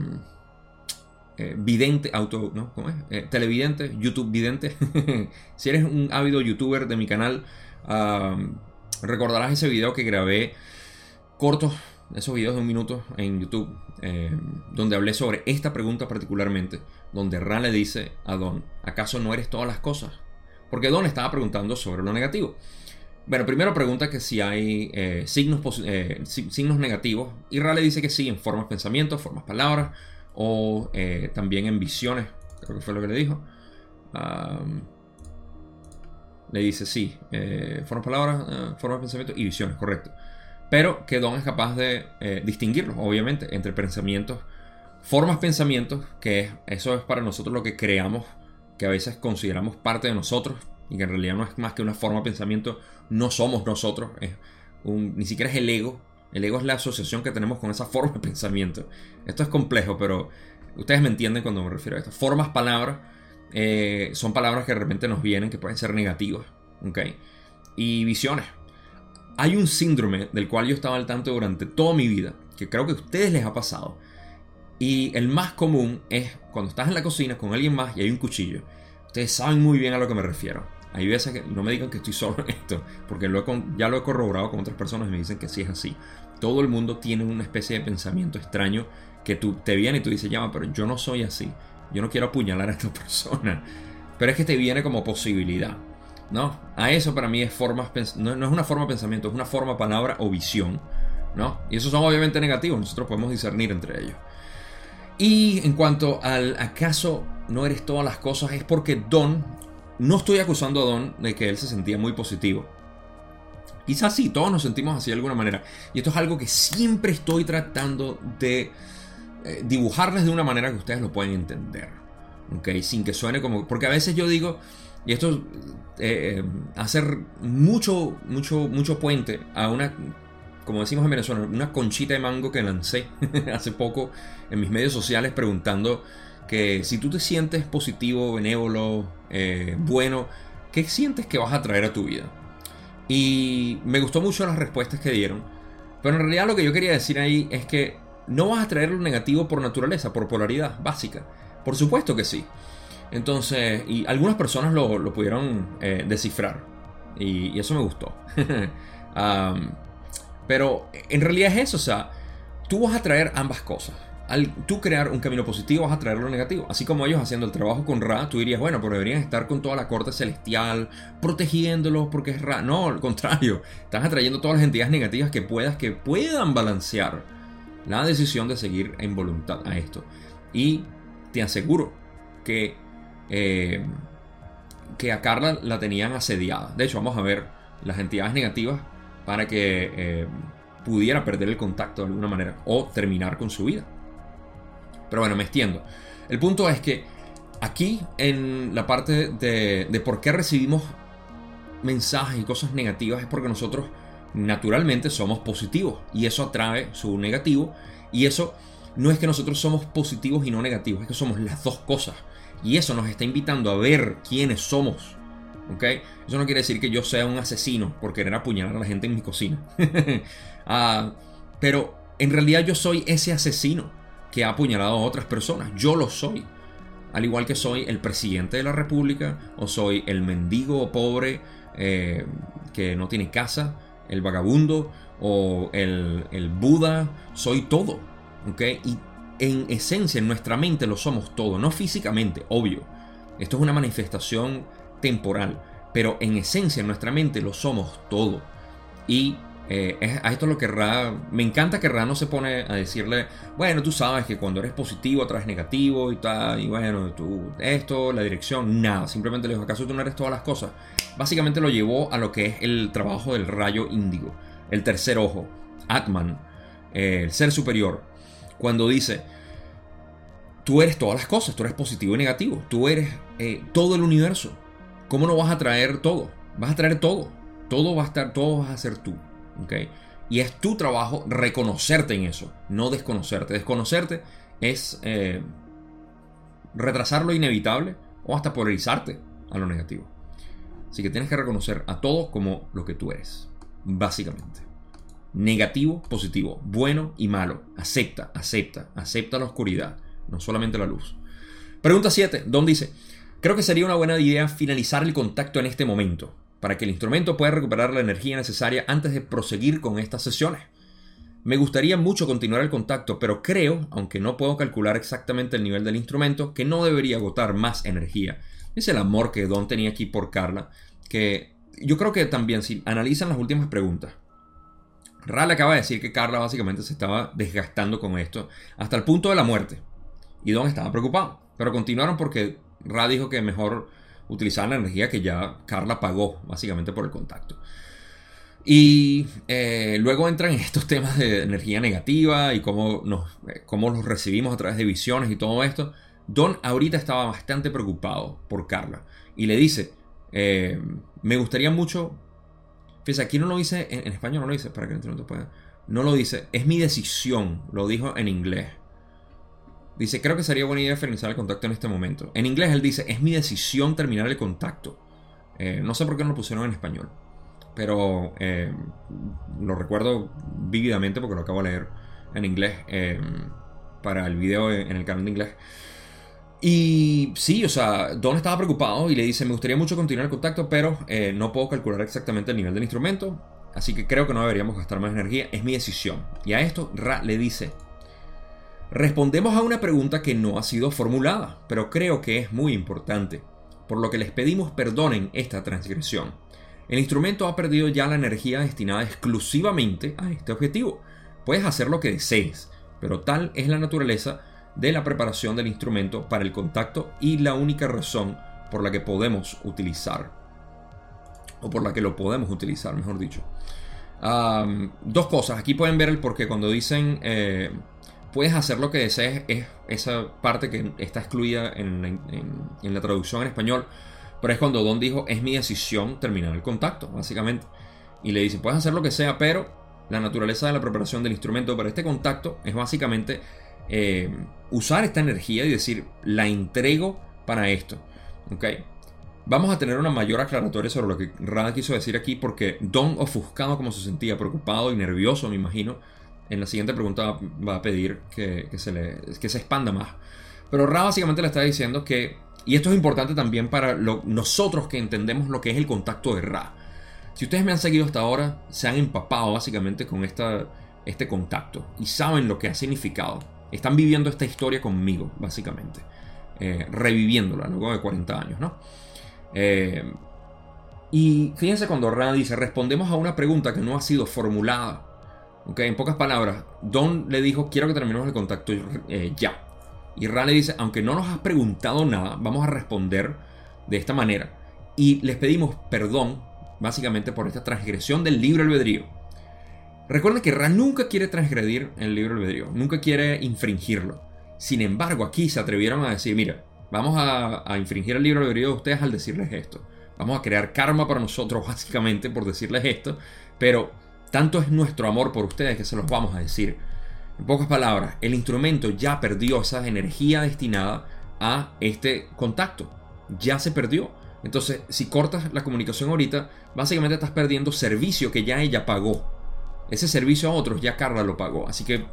eh, vidente, auto, ¿no? Eh, televidente, YouTube vidente. si eres un ávido youtuber de mi canal, recordarás ese video que grabé corto, esos videos de un minuto en YouTube, eh, donde hablé sobre esta pregunta particularmente, donde Ran le dice a Don, ¿acaso no eres todas las cosas? Porque Don estaba preguntando sobre lo negativo. Bueno, primero pregunta que si hay signos, signos negativos, y Ra le dice que sí, en formas pensamientos, formas palabras, o eh, también en visiones, creo que fue lo que le dijo. le dice sí, eh, formas palabras, eh, formas de pensamiento y visiones, correcto. Pero que Don es capaz de eh, distinguirlos, obviamente, entre pensamientos, formas pensamientos, que eso es para nosotros lo que creamos, que a veces consideramos parte de nosotros, y que en realidad no es más que una forma de pensamiento, no somos nosotros, ni siquiera es el ego, el ego es la asociación que tenemos con esa forma de pensamiento. Esto es complejo, pero ustedes me entienden cuando me refiero a esto. Formas, palabras, eh, son palabras que de repente nos vienen, que pueden ser negativas. ¿ok? Y visiones. Hay un síndrome del cual yo estaba al tanto durante toda mi vida, que creo que a ustedes les ha pasado. Y el más común es cuando estás en la cocina con alguien más y hay un cuchillo. Ustedes saben muy bien a lo que me refiero. Hay veces que no me digan que estoy solo en esto, porque ya lo he corroborado con otras personas y me dicen que sí es así. Todo el mundo tiene una especie de pensamiento extraño que tú te viene y tú dices, llama, pero yo no soy así. Yo no quiero apuñalar a esta persona. Pero es que te viene como posibilidad. ¿No? A eso para mí es formas, no, es una forma de pensamiento, es una forma, palabra o visión. ¿No? Y esos son obviamente negativos, nosotros podemos discernir entre ellos. Y en cuanto al acaso no eres todas las cosas, es porque Don no estoy acusando a Don de que él se sentía muy positivo. Quizás sí, todos nos sentimos así de alguna manera. Y esto es algo que siempre estoy tratando de eh, dibujarles de una manera que ustedes lo pueden entender. ¿Ok? Sin que suene como... Porque a veces yo digo, y esto eh, eh, hacer mucho, mucho, mucho puente a una, como decimos en Venezuela, una conchita de mango que lancé hace poco en mis medios sociales preguntando que si tú te sientes positivo, benévolo, eh, bueno, ¿qué sientes que vas a traer a tu vida? Y me gustó mucho las respuestas que dieron. Pero en realidad lo que yo quería decir ahí es que no vas a traer lo negativo por naturaleza, por polaridad básica. Por supuesto que sí. Entonces, y algunas personas lo, pudieron eh, descifrar. Y, eso me gustó. pero en realidad es eso, o sea, tú vas a traer ambas cosas al tú crear un camino positivo vas a traer lo negativo. Así como ellos haciendo el trabajo con Ra, tú dirías, bueno, pero deberían estar con toda la corte celestial, protegiéndolos porque es Ra. No, al contrario, estás atrayendo todas las entidades negativas que puedas, que puedan balancear la decisión de seguir en voluntad a esto. Y te aseguro que, eh, que a Carla la tenían asediada. De hecho, vamos a ver las entidades negativas para que eh, pudiera perder el contacto de alguna manera o terminar con su vida. Pero bueno, me extiendo. El punto es que aquí en la parte de, por qué recibimos mensajes y cosas negativas es porque nosotros naturalmente somos positivos y eso atrae su negativo y eso no es que nosotros somos positivos y no negativos, es que somos las dos cosas y eso nos está invitando a ver quiénes somos. ¿Ok? Eso no quiere decir que yo sea un asesino por querer apuñalar a la gente en mi cocina. Ah, pero en realidad yo soy ese asesino que ha apuñalado a otras personas. Yo lo soy. Al igual que soy el presidente de la República o soy el mendigo pobre eh, que no tiene casa, el vagabundo o el, el Buda, soy todo. ¿Ok? Y en esencia, en nuestra mente lo somos todo, no físicamente, obvio. Esto es una manifestación temporal, pero en esencia, en nuestra mente lo somos todo. Y eh, a esto lo que Ra. Me encanta que Ra no se pone a decirle, bueno, tú sabes que cuando eres positivo atraes negativo y tal, y bueno, tú, esto, la dirección, nada. Simplemente le dijo, ¿acaso tú no eres todas las cosas? Básicamente lo llevó a lo que es el trabajo del rayo índigo, el tercer ojo, Atman, eh, el ser superior. Cuando dice, tú eres todas las cosas, tú eres positivo y negativo, tú eres eh, todo el universo. ¿Cómo no vas a traer todo? Vas a traer todo. Todo va a estar, todo vas a ser tú. Y es tu trabajo reconocerte en eso, no desconocerte. Desconocerte es eh, retrasar lo inevitable o hasta polarizarte a lo negativo. Así que tienes que reconocer a todo como lo que tú eres, básicamente. Negativo, positivo, bueno y malo. Acepta, acepta, acepta la oscuridad, no solamente la luz. Pregunta 7. Don dice, creo que sería una buena idea finalizar el contacto en este momento para que el instrumento pueda recuperar la energía necesaria antes de proseguir con estas sesiones. Me gustaría mucho continuar el contacto, pero creo, aunque no puedo calcular exactamente el nivel del instrumento, que no debería agotar más energía. Es el amor que Don tenía aquí por Carla, que yo creo que también si analizan las últimas preguntas, Ra le acaba de decir que Carla básicamente se estaba desgastando con esto hasta el punto de la muerte. Y Don estaba preocupado. Pero continuaron porque Ra dijo que mejor utilizar la energía que ya Carla pagó, básicamente por el contacto. Y eh, luego entran estos temas de energía negativa y cómo, nos, eh, cómo los recibimos a través de visiones y todo esto. Don ahorita estaba bastante preocupado por Carla y le dice, eh, me gustaría mucho, fíjate, aquí no lo dice, en, español no lo dice, para que el pueda, no lo dice, es mi decisión, lo dijo en inglés. Dice, creo que sería buena idea finalizar el contacto en este momento. En inglés él dice, es mi decisión terminar el contacto. Eh, no sé por qué no lo pusieron en español. Pero eh, lo recuerdo vívidamente porque lo acabo de leer en inglés eh, para el video en el canal de inglés. Y sí, o sea, Don estaba preocupado y le dice, me gustaría mucho continuar el contacto, pero no puedo calcular exactamente el nivel del instrumento. Así que creo que no deberíamos gastar más energía. Es mi decisión. Y a esto Ra le dice, Respondemos a una pregunta que no ha sido formulada, pero creo que es muy importante, por lo que les pedimos perdonen esta transgresión. El instrumento ha perdido ya la energía destinada exclusivamente a este objetivo. Puedes hacer lo que desees, pero tal es la naturaleza de la preparación del instrumento para el contacto y la única razón por la que podemos utilizar, o por la que lo podemos utilizar, mejor dicho. dos cosas, aquí pueden ver el porqué cuando dicen... Eh, puedes hacer lo que desees, es esa parte que está excluida en, la traducción en español, pero es cuando Don dijo, es mi decisión terminar el contacto, básicamente. Y le dice, puedes hacer lo que sea, pero la naturaleza de la preparación del instrumento para este contacto es básicamente eh, usar esta energía y decir, la entrego para esto. ¿Ok? Vamos a tener una mayor aclaratoria sobre lo que Rada quiso decir aquí porque Don ofuscado como se sentía, preocupado y nervioso, me imagino, en la siguiente pregunta va a pedir que, se, le, que se expanda más. Pero Ra básicamente le está diciendo que, y esto es importante también para nosotros que entendemos lo que es el contacto de Ra. Si ustedes me han seguido hasta ahora, se han empapado básicamente con esta, este contacto y saben lo que ha significado. Están viviendo esta historia conmigo, básicamente. Eh, reviviéndola luego de 40 años, ¿no? Eh, y fíjense cuando Ra dice, respondemos a una pregunta que no ha sido formulada en pocas palabras, Don le dijo, quiero que terminemos el contacto eh, ya. Y Ra le dice, aunque no nos has preguntado nada, vamos a responder de esta manera. Y les pedimos perdón, básicamente, por esta transgresión del libro albedrío. Recuerden que Ra nunca quiere transgredir el libro albedrío, nunca quiere infringirlo. Sin embargo, aquí se atrevieron a decir, mira, vamos a, a infringir el libro albedrío de ustedes al decirles esto. Vamos a crear karma para nosotros, básicamente, por decirles esto. Pero tanto es nuestro amor por ustedes que se los vamos a decir. En pocas palabras, el instrumento ya perdió esa energía destinada a este contacto. Ya se perdió. Entonces, si cortas la comunicación ahorita, básicamente estás perdiendo servicio que ya ella pagó. Ese servicio a otros ya Carla lo pagó. Así que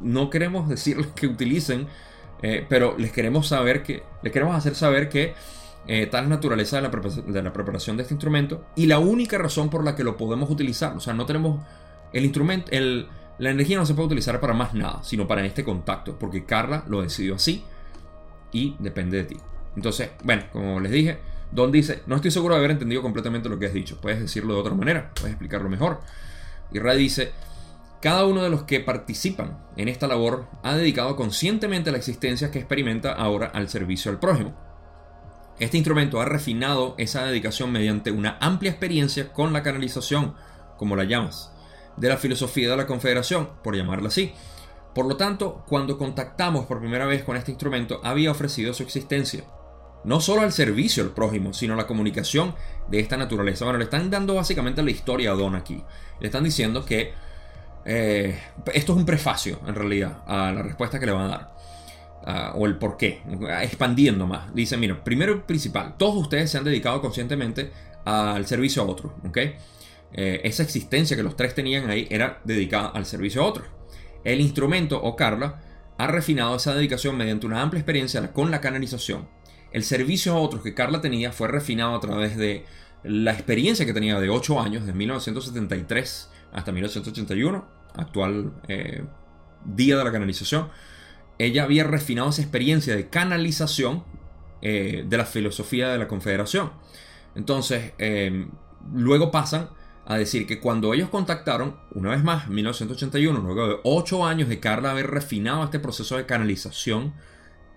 no queremos decirles que utilicen, eh, pero les queremos saber que, les queremos hacer saber que eh, tal naturaleza de la, de la, preparación de este instrumento y la única razón por la que lo podemos utilizar. O sea, no tenemos el instrumento, la energía no se puede utilizar para más nada, sino para este contacto, porque Carla lo decidió así y depende de ti. Entonces, bueno, como les dije, Don dice, no estoy seguro de haber entendido completamente lo que has dicho, puedes decirlo de otra manera, puedes explicarlo mejor. Y Ray dice, cada uno de los que participan en esta labor ha dedicado conscientemente la existencia que experimenta ahora al servicio al prójimo. Este instrumento ha refinado esa dedicación mediante una amplia experiencia con la canalización, como la llamas, de la filosofía de la Confederación, por llamarla así. Por lo tanto, cuando contactamos por primera vez con este instrumento, había ofrecido su existencia. No solo al servicio al prójimo, sino a la comunicación de esta naturaleza. Bueno, le están dando básicamente la historia a Don aquí. Le están diciendo que eh, esto es un prefacio, en realidad, a la respuesta que le van a dar. O el por qué, expandiendo más. Dice, mira, primero principal, todos ustedes se han dedicado conscientemente al servicio a otros, ¿ok? Eh, esa existencia que los tres tenían ahí era dedicada al servicio a otros. El instrumento o Carla ha refinado esa dedicación mediante una amplia experiencia con la canalización. El servicio a otros que Carla tenía fue refinado a través de la experiencia que tenía de 8 años, de 1973 hasta 1981, actual eh, día de la canalización. Ella había refinado esa experiencia de canalización eh, de la filosofía de la Confederación. Entonces, luego pasan a decir que cuando ellos contactaron, una vez más, en 1981, luego de 8 años de Carla haber refinado este proceso de canalización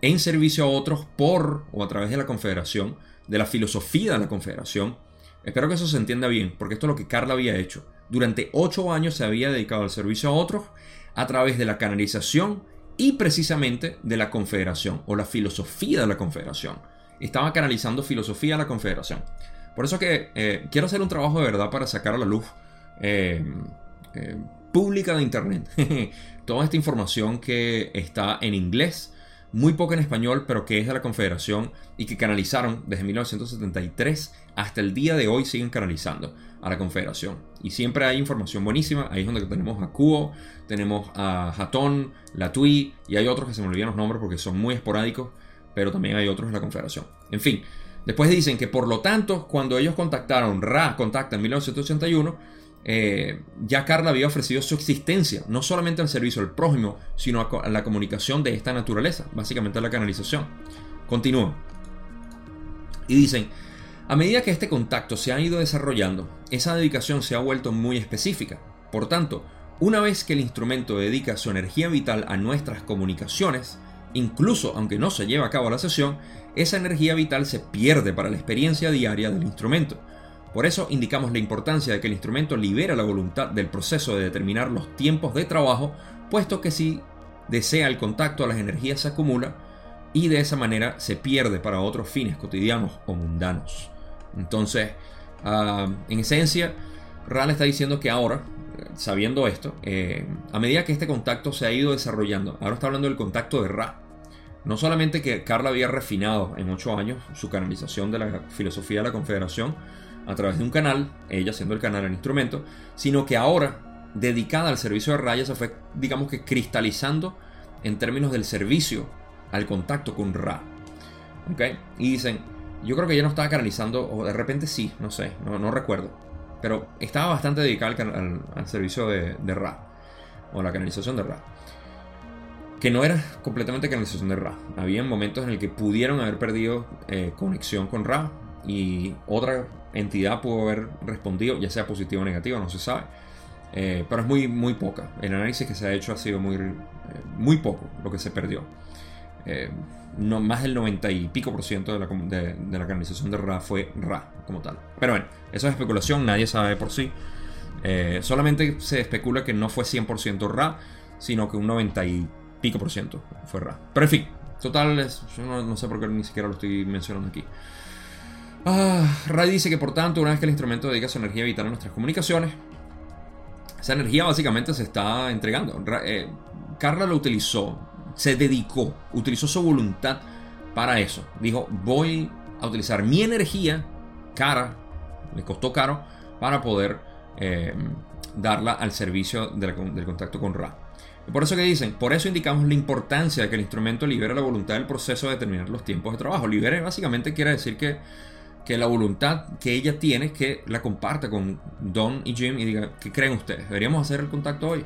en servicio a otros por o a través de la Confederación, de la filosofía de la Confederación, espero que eso se entienda bien, porque esto es lo que Carla había hecho. Durante 8 años se había dedicado al servicio a otros a través de la canalización y precisamente de la Confederación o la filosofía de la Confederación. Estaba canalizando filosofía de la Confederación. Por eso que eh, quiero hacer un trabajo de verdad para sacar a la luz eh, eh, pública de Internet. Toda esta información que está en inglés, muy poco en español, pero que es de la Confederación y que canalizaron desde 1973 hasta el día de hoy siguen canalizando a la Confederación. Y siempre hay información buenísima. Ahí es donde tenemos a Kuo, tenemos a Hatton, la TUI y hay otros que se me olvidan los nombres porque son muy esporádicos, pero también hay otros de la Confederación. En fin, Después dicen que por lo tanto, cuando ellos contactaron, Ra contacta en 1981, eh, ya Carla había ofrecido su existencia, no solamente al servicio al prójimo, sino a, la comunicación de esta naturaleza, básicamente a la canalización. Continúan. Y dicen, a medida que este contacto se ha ido desarrollando, esa dedicación se ha vuelto muy específica. Por tanto, una vez que el instrumento dedica su energía vital a nuestras comunicaciones, incluso aunque no se lleve a cabo la sesión, esa energía vital se pierde para la experiencia diaria del instrumento. Por eso indicamos la importancia de que el instrumento libera la voluntad del proceso de determinar los tiempos de trabajo, puesto que si desea el contacto las energías se acumula y de esa manera se pierde para otros fines cotidianos o mundanos. Entonces, ah, en esencia, Ral está diciendo que ahora, sabiendo esto, eh, a medida que este contacto se ha ido desarrollando, ahora está hablando del contacto de Ra, no solamente que Carla había refinado en ocho años su canalización de la filosofía de la Confederación a través de un canal, ella siendo el canal el instrumento, sino que ahora, dedicada al servicio de Raya, se fue, digamos que, cristalizando en términos del servicio al contacto con Ra. ¿Ok? Y dicen, yo creo que ella no estaba canalizando, o de repente sí, no sé, no, recuerdo. Pero estaba bastante dedicada al, servicio de, de Ra, o la canalización de Ra que no era completamente canalización de Ra. Había momentos en el que pudieron haber perdido eh, conexión con Ra y otra entidad pudo haber respondido, ya sea positiva o negativa, no se sabe. Eh, pero es muy, muy poca. El análisis que se ha hecho ha sido muy, eh, muy poco lo que se perdió. No, más del 90 y pico por ciento de la, de la canalización de Ra fue Ra como tal. Pero bueno, eso es especulación, nadie sabe por sí. solamente se especula que no fue 100% Ra, sino que un 90 y pico por ciento fue Ra. Pero en fin, total, yo no, sé por qué ni siquiera lo estoy mencionando aquí. Ah, Ra dice que por tanto, una vez que el instrumento dedica su energía vital a nuestras comunicaciones, esa energía básicamente se está entregando. Eh, Carla lo utilizó, se dedicó, utilizó su voluntad para eso. Dijo, voy a utilizar mi energía cara, le costó caro, para poder eh, darla al servicio del contacto con Ra. Por eso que dicen, por eso indicamos la importancia de que el instrumento libere la voluntad del proceso de determinar los tiempos de trabajo. Libere básicamente quiere decir que, que la voluntad que ella tiene que la comparta con Don y Jim y diga, ¿qué creen ustedes? ¿Deberíamos hacer el contacto hoy?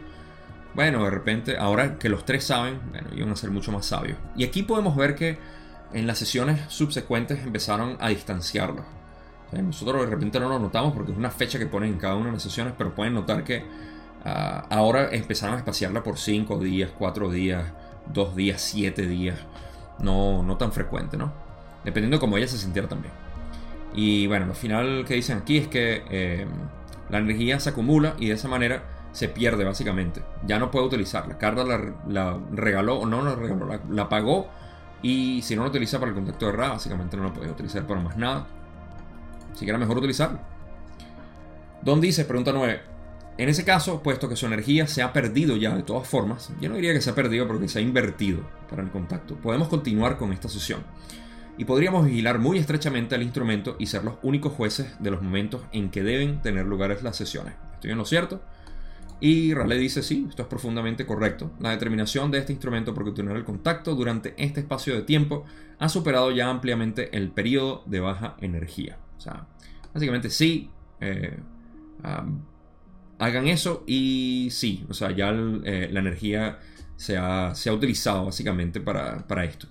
Bueno, de repente, ahora que los tres saben, bueno, iban a ser mucho más sabios. Y aquí podemos ver que en las sesiones subsecuentes empezaron a distanciarlos. nosotros de repente no lo notamos porque es una fecha que ponen en cada una de las sesiones, pero pueden notar que ah, ahora empezaron a espaciarla por 5 días, 4 días, 2 días, 7 días. No, no tan frecuente, ¿no? Dependiendo de cómo ella se sintiera también. Y bueno, lo final que dicen aquí es que eh, la energía se acumula y de esa manera se pierde básicamente. Ya no puede utilizarla. Carla la, regaló o no la regaló, la, pagó y si no la utiliza para el contacto de Ra, básicamente no la puede utilizar para más nada. Así que era mejor utilizarla. Don dice, pregunta 9. En ese caso, puesto que su energía se ha perdido ya de todas formas, yo no diría que se ha perdido porque se ha invertido para el contacto, podemos continuar con esta sesión. Y podríamos vigilar muy estrechamente al instrumento y ser los únicos jueces de los momentos en que deben tener lugares las sesiones. ¿Estoy en lo cierto? Y Raleigh dice, sí, esto es profundamente correcto. La determinación de este instrumento por continuar el contacto durante este espacio de tiempo ha superado ya ampliamente el periodo de baja energía. O sea, básicamente sí, eh, hagan eso y sí, o sea, ya eh, la energía se ha, utilizado básicamente para, para esto.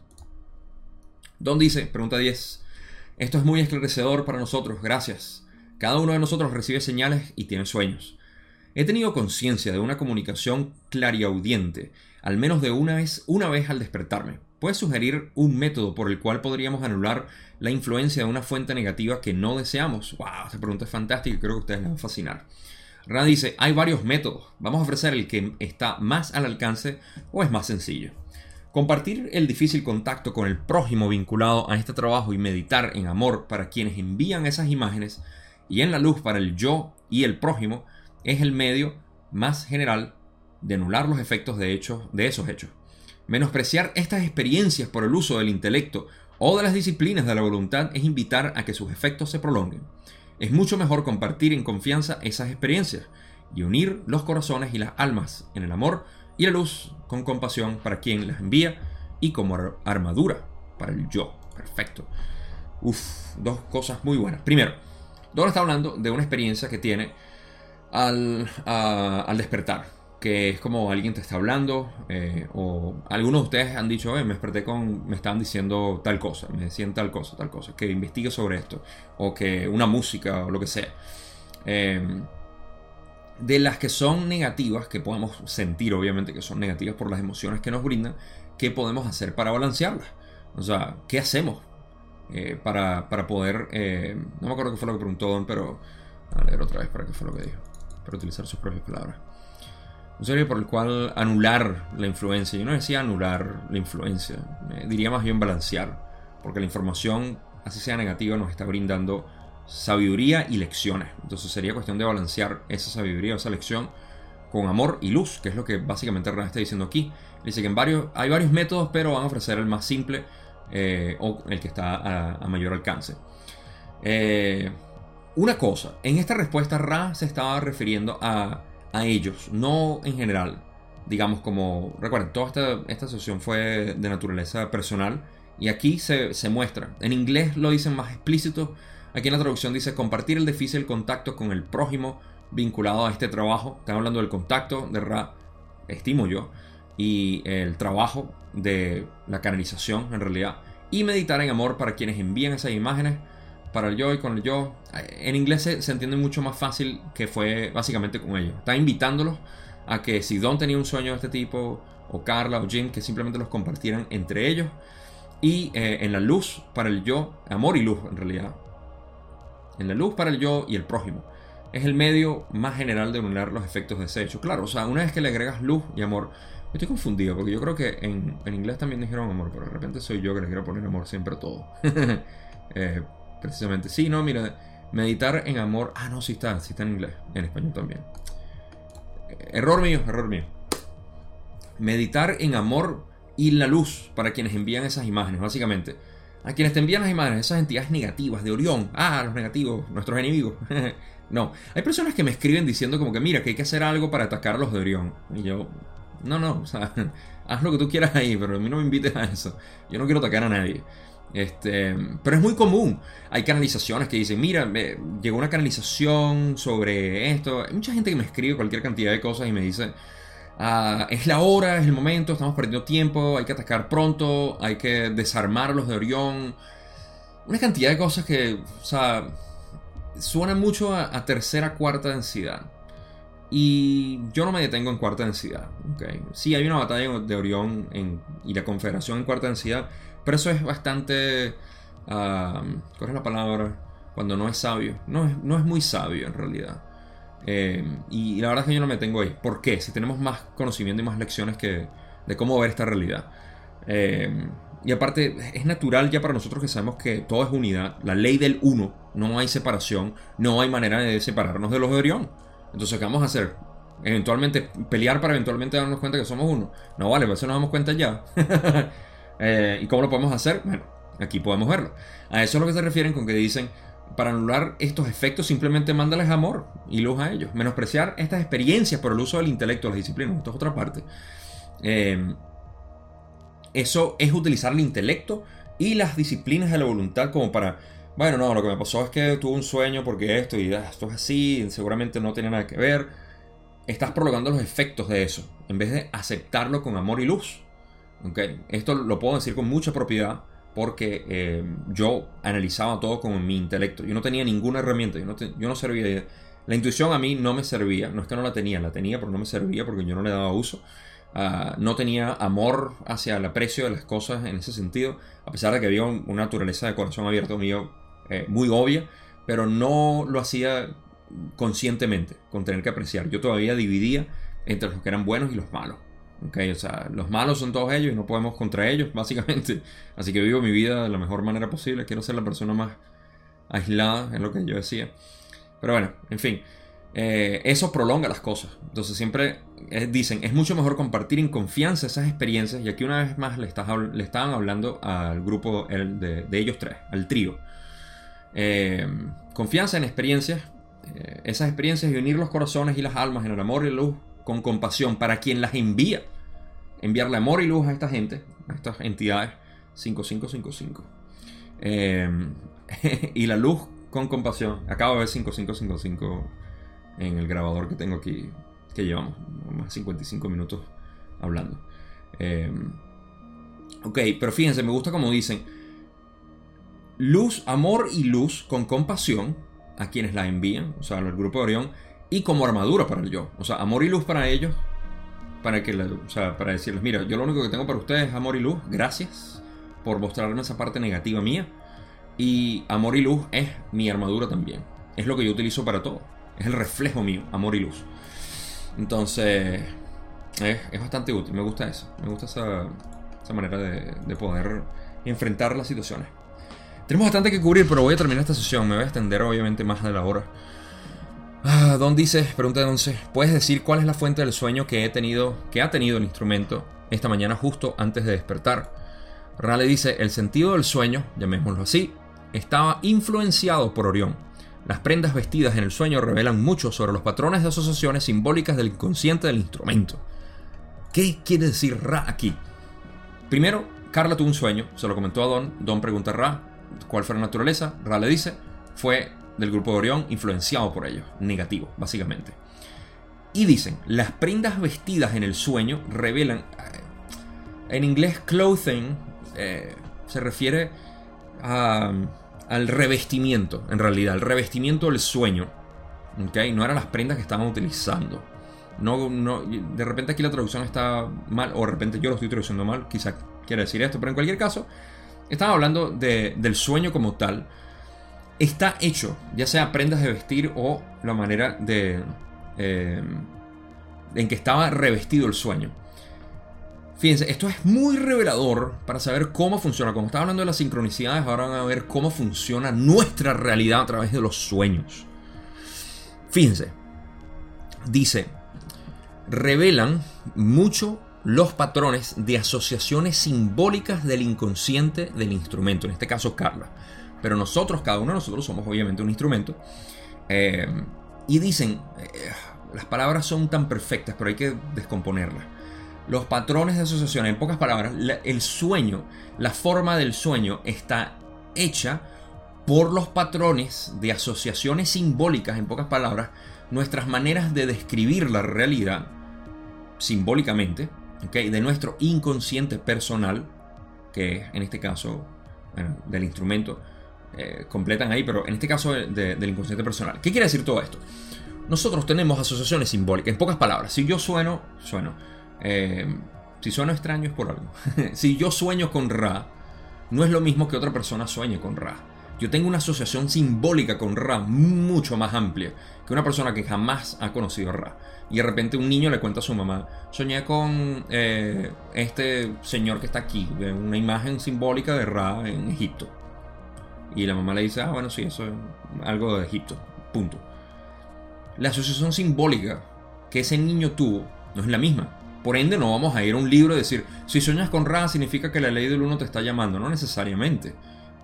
Don dice, pregunta 10, esto es muy esclarecedor para nosotros, gracias. Cada uno de nosotros recibe señales y tiene sueños. He tenido conciencia de una comunicación clariaudiente, al menos de una vez, una vez al despertarme. ¿Puedes sugerir un método por el cual podríamos anular la influencia de una fuente negativa que no deseamos? ¡Wow! Esta pregunta es fantástica y creo que ustedes les va a fascinar. Ra dice, hay varios métodos. Vamos a ofrecer el que está más al alcance o es más sencillo. Compartir el difícil contacto con el prójimo vinculado a este trabajo y meditar en amor para quienes envían esas imágenes y en la luz para el yo y el prójimo es el medio más general de anular los efectos de, hechos, de esos hechos. Menospreciar estas experiencias por el uso del intelecto o de las disciplinas de la voluntad es invitar a que sus efectos se prolonguen. Es mucho mejor compartir en confianza esas experiencias y unir los corazones y las almas en el amor y la luz con compasión para quien las envía y como armadura para el yo. Perfecto. Uf, dos cosas muy buenas. Primero, Dora está hablando de una experiencia que tiene al, al despertar, que es como alguien te está hablando, eh, o algunos de ustedes han dicho, me desperté con, me estaban diciendo tal cosa, me decían tal cosa, tal cosa, que investigue sobre esto, o que una música o lo que sea. Em, de las que son negativas, que podemos sentir obviamente que son negativas por las emociones que nos brindan, ¿qué podemos hacer para balancearlas? O sea, ¿qué hacemos eh, para, para, poder... Eh, no me acuerdo qué fue lo que preguntó Don, pero... A leer otra vez para qué fue lo que dijo para utilizar sus propias palabras. Un serio por el cual anular la influencia. Yo no decía anular la influencia, diría más bien balancear, porque la información, así sea negativa, nos está brindando sabiduría y lecciones. Entonces sería cuestión de balancear esa sabiduría, esa lección, con amor y luz, que es lo que básicamente Ran está diciendo aquí. Dice que hay varios métodos, pero van a ofrecer el más simple eh, o el que está a, mayor alcance. Eh, una cosa, en esta respuesta Ra se estaba refiriendo a, ellos, no en general. Digamos como, recuerden, toda esta, esta sesión fue de naturaleza personal y aquí se, muestra. En inglés lo dicen más explícito. Aquí en la traducción dice compartir el difícil contacto con el prójimo vinculado a este trabajo. Están hablando del contacto de Ra, estimo yo, y el trabajo de la canalización en realidad. Y meditar en amor para quienes envían esas imágenes para el yo y con el yo. En inglés se, entiende mucho más fácil que fue básicamente con ellos. Está invitándolos a que si Don tenía un sueño de este tipo, o Carla o Jim, que simplemente los compartieran entre ellos. Y eh, en la luz para el yo, amor y luz en realidad. En la luz para el yo y el prójimo. Es el medio más general de unir los efectos de ese hecho. Claro, o sea, una vez que le agregas luz y amor, estoy confundido porque yo creo que en, inglés también dijeron amor, pero de repente soy yo que le quiero poner amor siempre a todo. eh, precisamente. Sí, no, mira, meditar en amor. Ah, no, sí está, sí está en inglés, en español también. Error mío, error mío. Meditar en amor y la luz para quienes envían esas imágenes, básicamente. A quienes te envían las imágenes, esas entidades negativas de Orión. Ah, los negativos, nuestros enemigos. no, hay personas que me escriben diciendo como que mira, que hay que hacer algo para atacar a los de Orión. Y yo, No, no, o sea, haz lo que tú quieras ahí, pero a mí no me invites a eso. Yo no quiero atacar a nadie. Este, pero es muy común. Hay canalizaciones que dicen, mira, me llegó una canalización sobre esto. Hay mucha gente que me escribe cualquier cantidad de cosas y me dice, ah, es la hora, es el momento, estamos perdiendo tiempo, hay que atacar pronto, hay que desarmar los de Orión. Una cantidad de cosas que, o sea, suenan mucho a, tercera, cuarta densidad. Y yo no me detengo en cuarta densidad. ¿okay? Sí, hay una batalla de Orión y la Confederación en cuarta densidad, pero eso es bastante... ¿Cuál es la palabra? Cuando no es sabio. No es, no es muy sabio en realidad. Eh, y, la verdad es que yo no me tengo ahí. ¿Por qué? Si tenemos más conocimiento y más lecciones que, de cómo ver esta realidad. Eh, y aparte, es natural ya para nosotros que sabemos que todo es unidad. La ley del uno, no hay separación, no hay manera de separarnos de los de Orión. Entonces, ¿qué vamos a hacer? Eventualmente, pelear para eventualmente darnos cuenta que somos uno. No vale, pues eso nos damos cuenta ya. Eh, ¿Y cómo lo podemos hacer? Bueno, aquí podemos verlo. A eso es lo que se refieren con que dicen, para anular estos efectos simplemente mándales amor y luz a ellos. Menospreciar estas experiencias por el uso del intelecto, las disciplinas, esto es otra parte. Eh, eso es utilizar el intelecto y las disciplinas de la voluntad como para, bueno, no, lo que me pasó es que tuve un sueño porque esto y ah, esto es así, seguramente no tiene nada que ver. Estás prolongando los efectos de eso, en vez de aceptarlo con amor y luz. Esto lo puedo decir con mucha propiedad porque eh, yo analizaba todo con mi intelecto. Yo no tenía ninguna herramienta, yo no, yo no servía. La intuición a mí no me servía, no es que no la tenía, la tenía, pero no me servía porque yo no le daba uso. Ah, no tenía amor hacia el aprecio de las cosas en ese sentido, a pesar de que había una naturaleza de corazón abierto mío eh, muy obvia, pero no lo hacía conscientemente, con tener que apreciar. Yo todavía dividía entre los que eran buenos y los malos. Okay, o sea, los malos son todos ellos y no podemos contra ellos, básicamente. Así que vivo mi vida de la mejor manera posible. Quiero ser la persona más aislada, es lo que yo decía. Pero bueno, en fin. Eh, eso prolonga las cosas. Entonces siempre eh, dicen, es mucho mejor compartir en confianza esas experiencias. Y aquí una vez más le, le estaban hablando al grupo de, ellos tres, al trío. Eh, confianza en experiencias, esas experiencias y unir los corazones y las almas en el amor y la luz con compasión para quien las envía. Enviarle amor y luz a esta gente, a estas entidades 5555. y la luz con compasión. Acabo de ver 5555 en el grabador que tengo aquí, que llevamos más 55 minutos hablando. Em, ok, pero fíjense, me gusta como dicen, luz, amor y luz con compasión a quienes la envían, o sea, al grupo de Orión, y como armadura para el yo. O sea, amor y luz para ellos, para, que o sea, para decirles, mira, yo lo único que tengo para ustedes es amor y luz, gracias por mostrarme esa parte negativa mía. Y amor y luz es mi armadura también. Es lo que yo utilizo para todo. Es el reflejo mío, amor y luz. Entonces, es, bastante útil. Me gusta eso. Me gusta esa, manera de, poder enfrentar las situaciones. Tenemos bastante que cubrir, pero voy a terminar esta sesión. Me voy a extender obviamente más de la hora. Ah, Don dice, pregunta entonces, ¿puedes decir cuál es la fuente del sueño que he tenido, que ha tenido el instrumento esta mañana justo antes de despertar? Rale dice, el sentido del sueño, llamémoslo así, estaba influenciado por Orión las prendas vestidas en el sueño revelan mucho sobre los patrones de asociaciones simbólicas del inconsciente del instrumento. ¿Qué quiere decir Ra aquí? Primero, Carla tuvo un sueño, se lo comentó a Don, Don pregunta a Ra cuál fue la naturaleza, Ra le dice, fue del grupo de Orión influenciado por ellos, negativo, básicamente. Y dicen, las prendas vestidas en el sueño revelan, eh, en inglés clothing eh, se refiere al revestimiento, en realidad, al revestimiento del sueño. ¿okay? No eran las prendas que estaban utilizando. No, no, de repente aquí la traducción está mal, o de repente yo lo estoy traduciendo mal, quizá quiere decir esto, pero en cualquier caso, estamos hablando del sueño como tal. Está hecho, ya sea prendas de vestir o la manera de eh, en que estaba revestido el sueño. Fíjense, esto es muy revelador para saber cómo funciona. Como estaba hablando de las sincronicidades, ahora van a ver cómo funciona nuestra realidad a través de los sueños. Fíjense, dice, revelan mucho los patrones de asociaciones simbólicas del inconsciente del instrumento, en este caso Carla. Pero nosotros, cada uno de nosotros somos obviamente un instrumento. Eh, y dicen, eh, las palabras son tan perfectas, pero hay que descomponerlas. los patrones de asociación, en pocas palabras, el sueño, la forma del sueño está hecha por los patrones de asociaciones simbólicas, en pocas palabras, nuestras maneras de describir la realidad simbólicamente, de nuestro inconsciente personal, que en este caso del instrumento, eh, completan ahí, pero en este caso del inconsciente personal. ¿Qué quiere decir todo esto? Nosotros tenemos asociaciones simbólicas, en pocas palabras, si yo sueno. Eh, si sueno extraño es por algo. si yo sueño con Ra, no es lo mismo que otra persona sueñe con Ra. Yo tengo una asociación simbólica con Ra mucho más amplia que una persona que jamás ha conocido Ra. Y de repente un niño le cuenta a su mamá, soñé con eh, este señor que está aquí, una imagen simbólica de Ra en Egipto. Y la mamá le dice, ah, bueno, sí, eso es algo de Egipto. Punto. La asociación simbólica que ese niño tuvo no es la misma. Por ende, no vamos a ir a un libro y decir, si sueñas con Ra, significa que la ley del uno te está llamando. No necesariamente.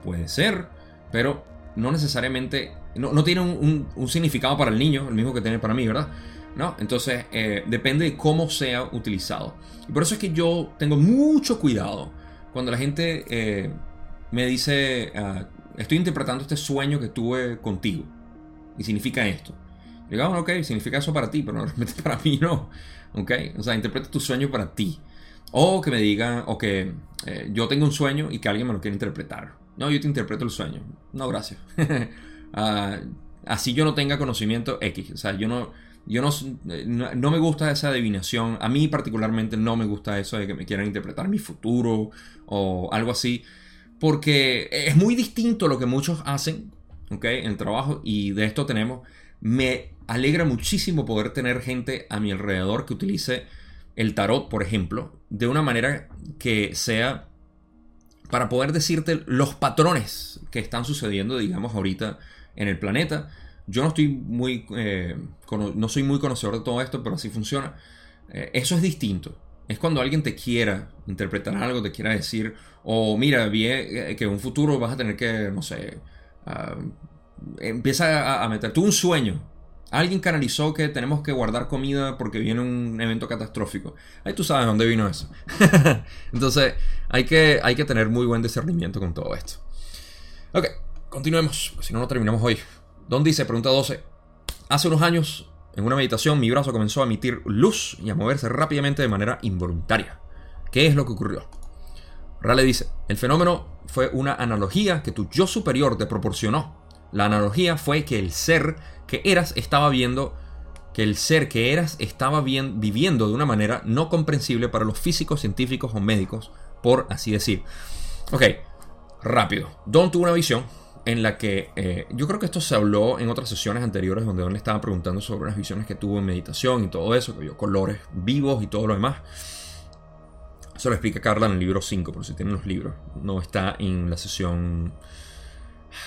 Puede ser, pero no necesariamente. No, tiene un, significado para el niño, el mismo que tiene para mí, ¿verdad? ¿No? Entonces, eh, depende de cómo sea utilizado. Y por eso es que yo tengo mucho cuidado cuando la gente eh, me dice, ah, estoy interpretando este sueño que tuve contigo. Y significa esto. Digamos, ah, ok, significa eso para ti, pero realmente para mí no. ¿Ok? O sea, interpreta tu sueño para ti. O que me digan, o que eh, yo tengo un sueño y que alguien me lo quiere interpretar. No, yo te interpreto el sueño. No, gracias. Ah, así yo no tenga conocimiento X. O sea, yo no, yo no, no, me gusta esa adivinación. A mí particularmente no me gusta eso de que me quieran interpretar mi futuro o algo así. Porque es muy distinto lo que muchos hacen, ¿ok? En el trabajo. Y de esto tenemos. Me alegra muchísimo poder tener gente a mi alrededor que utilice el tarot, por ejemplo, de una manera que sea para poder decirte los patrones que están sucediendo, digamos, ahorita en el planeta. Yo no estoy muy, eh, no soy muy conocedor de todo esto, pero así funciona. Eh, eso es distinto. Es cuando alguien te quiera interpretar algo, te quiera decir, o mira, vi eh, que en un futuro vas a tener que, no sé, ah, empieza a, meter tú un sueño Alguien canalizó que tenemos que guardar comida porque viene un evento catastrófico. Ahí tú sabes dónde vino eso. Entonces, hay que, hay que tener muy buen discernimiento con todo esto. Ok, continuemos, si no, no terminamos hoy. Don dice, pregunta 12. Hace unos años, en una meditación, mi brazo comenzó a emitir luz y a moverse rápidamente de manera involuntaria. ¿Qué es lo que ocurrió? Rale dice, el fenómeno fue una analogía que tu yo superior te proporcionó. La analogía fue que el ser que eras estaba viendo que el ser que eras estaba bien, viviendo de una manera no comprensible para los físicos, científicos o médicos, por así decir. Ok, rápido. Don tuvo una visión en la que eh, yo creo que esto se habló en otras sesiones anteriores donde Don le estaba preguntando sobre unas visiones que tuvo en meditación y todo eso, que vio colores vivos y todo lo demás. Eso lo explica Carla en el libro 5, por si tienen los libros. No está en la sesión...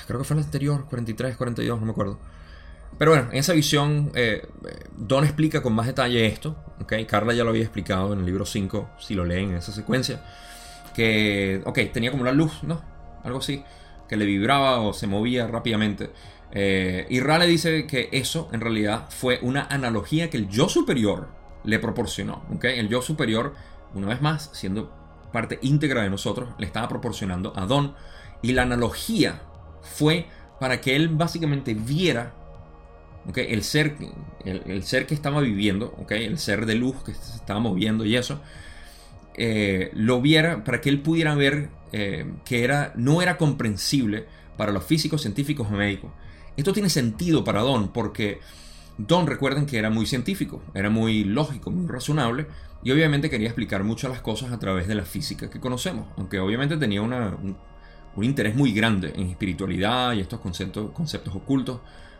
Creo que fue en la anterior, 43, 42, no me acuerdo. Pero bueno, en esa visión, eh, Don explica con más detalle esto. ¿okay? Carla ya lo había explicado en el libro 5, si lo leen en esa secuencia. Que, ok, tenía como una luz, ¿no? Algo así, que le vibraba o se movía rápidamente. Eh, y Ra le dice que eso en realidad fue una analogía que el yo superior le proporcionó. ¿okay? El yo superior, una vez más, siendo parte íntegra de nosotros, le estaba proporcionando a Don. Y la analogía fue para que él básicamente viera el, ser, el, ser que estaba viviendo, el ser de luz que se estaba moviendo y eso, eh, lo viera para que él pudiera ver eh, que era, no era comprensible para los físicos, científicos o médicos. Esto tiene sentido para Don porque Don recuerden que era muy científico, era muy lógico, muy razonable y obviamente quería explicar muchas las cosas a través de la física que conocemos, aunque obviamente tenía una, un, interés muy grande en espiritualidad y estos conceptos, conceptos ocultos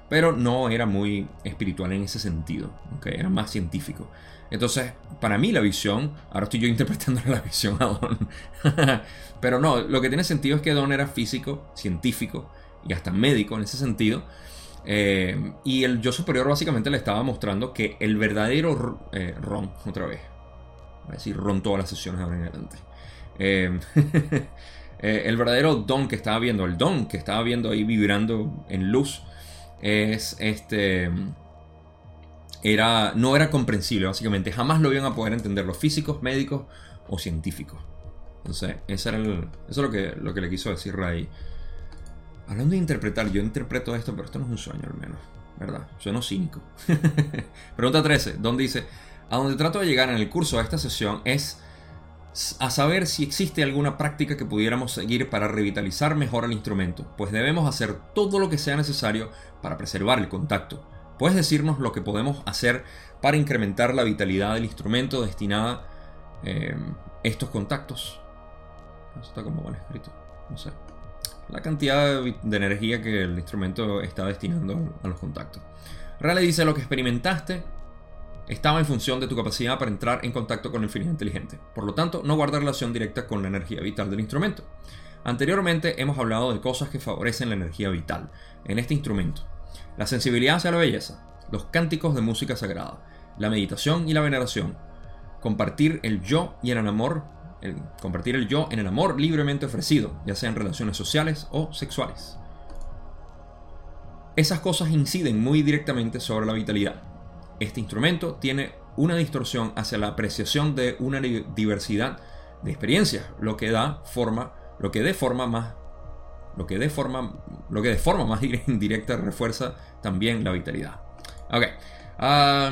pero no era muy espiritual en ese sentido, ¿okay? era más científico. Entonces, para mí la visión, ahora estoy yo interpretando la visión a Don, pero no, lo que tiene sentido es que Don era físico, científico y hasta médico en ese sentido. Eh, y el yo superior básicamente le estaba mostrando que el verdadero eh, Ron, otra vez, voy a decir Ron todas las sesiones ahora en adelante. Eh, el verdadero don que estaba viendo, el don que estaba viendo ahí vibrando en luz, es este era, no era comprensible, básicamente. Jamás lo iban a poder entender los físicos, médicos o científicos. Entonces, eso, era eso es lo que, lo que le quiso decir Ray. Hablando de interpretar, yo interpreto esto, pero esto no es un sueño al menos, ¿verdad? Sueno cínico. Pregunta 13, donde dice, a donde trato de llegar en el curso de esta sesión es a saber si existe alguna práctica que pudiéramos seguir para revitalizar mejor el instrumento, pues debemos hacer todo lo que sea necesario para preservar el contacto. ¿Puedes decirnos lo que podemos hacer para incrementar la vitalidad del instrumento destinada a eh, estos contactos? Está como mal escrito, no sé. La cantidad de energía que el instrumento está destinando a los contactos. Raleigh dice lo que experimentaste estaba en función de tu capacidad para entrar en contacto con el infinito inteligente. Por lo tanto, no guarda relación directa con la energía vital del instrumento. Anteriormente hemos hablado de cosas que favorecen la energía vital en este instrumento. La sensibilidad hacia la belleza, los cánticos de música sagrada, la meditación y la veneración, compartir el yo y el amor, compartir el yo en el amor libremente ofrecido, ya sea en relaciones sociales o sexuales. Esas cosas inciden muy directamente sobre la vitalidad. Este instrumento tiene una distorsión hacia la apreciación de una diversidad de experiencias, lo que da forma, lo que de forma más lo que de forma lo que de forma más indirecta refuerza también la vitalidad. Ok. Ah,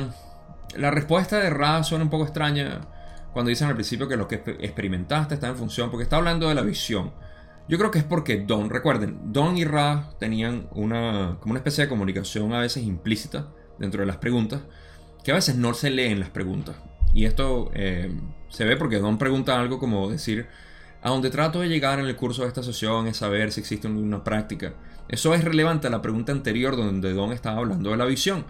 la respuesta de Ra suena un poco extraña cuando dicen al principio que lo que experimentaste está en función, porque está hablando de la visión. Yo creo que es porque Don, recuerden, Don y Ra tenían una, como una especie de comunicación a veces implícita dentro de las preguntas, que a veces no se leen las preguntas. Y esto eh, se ve porque Don pregunta algo como decir, a donde trato de llegar en el curso de esta sesión es saber si existe una práctica. Eso es relevante a la pregunta anterior donde Don estaba hablando de la visión.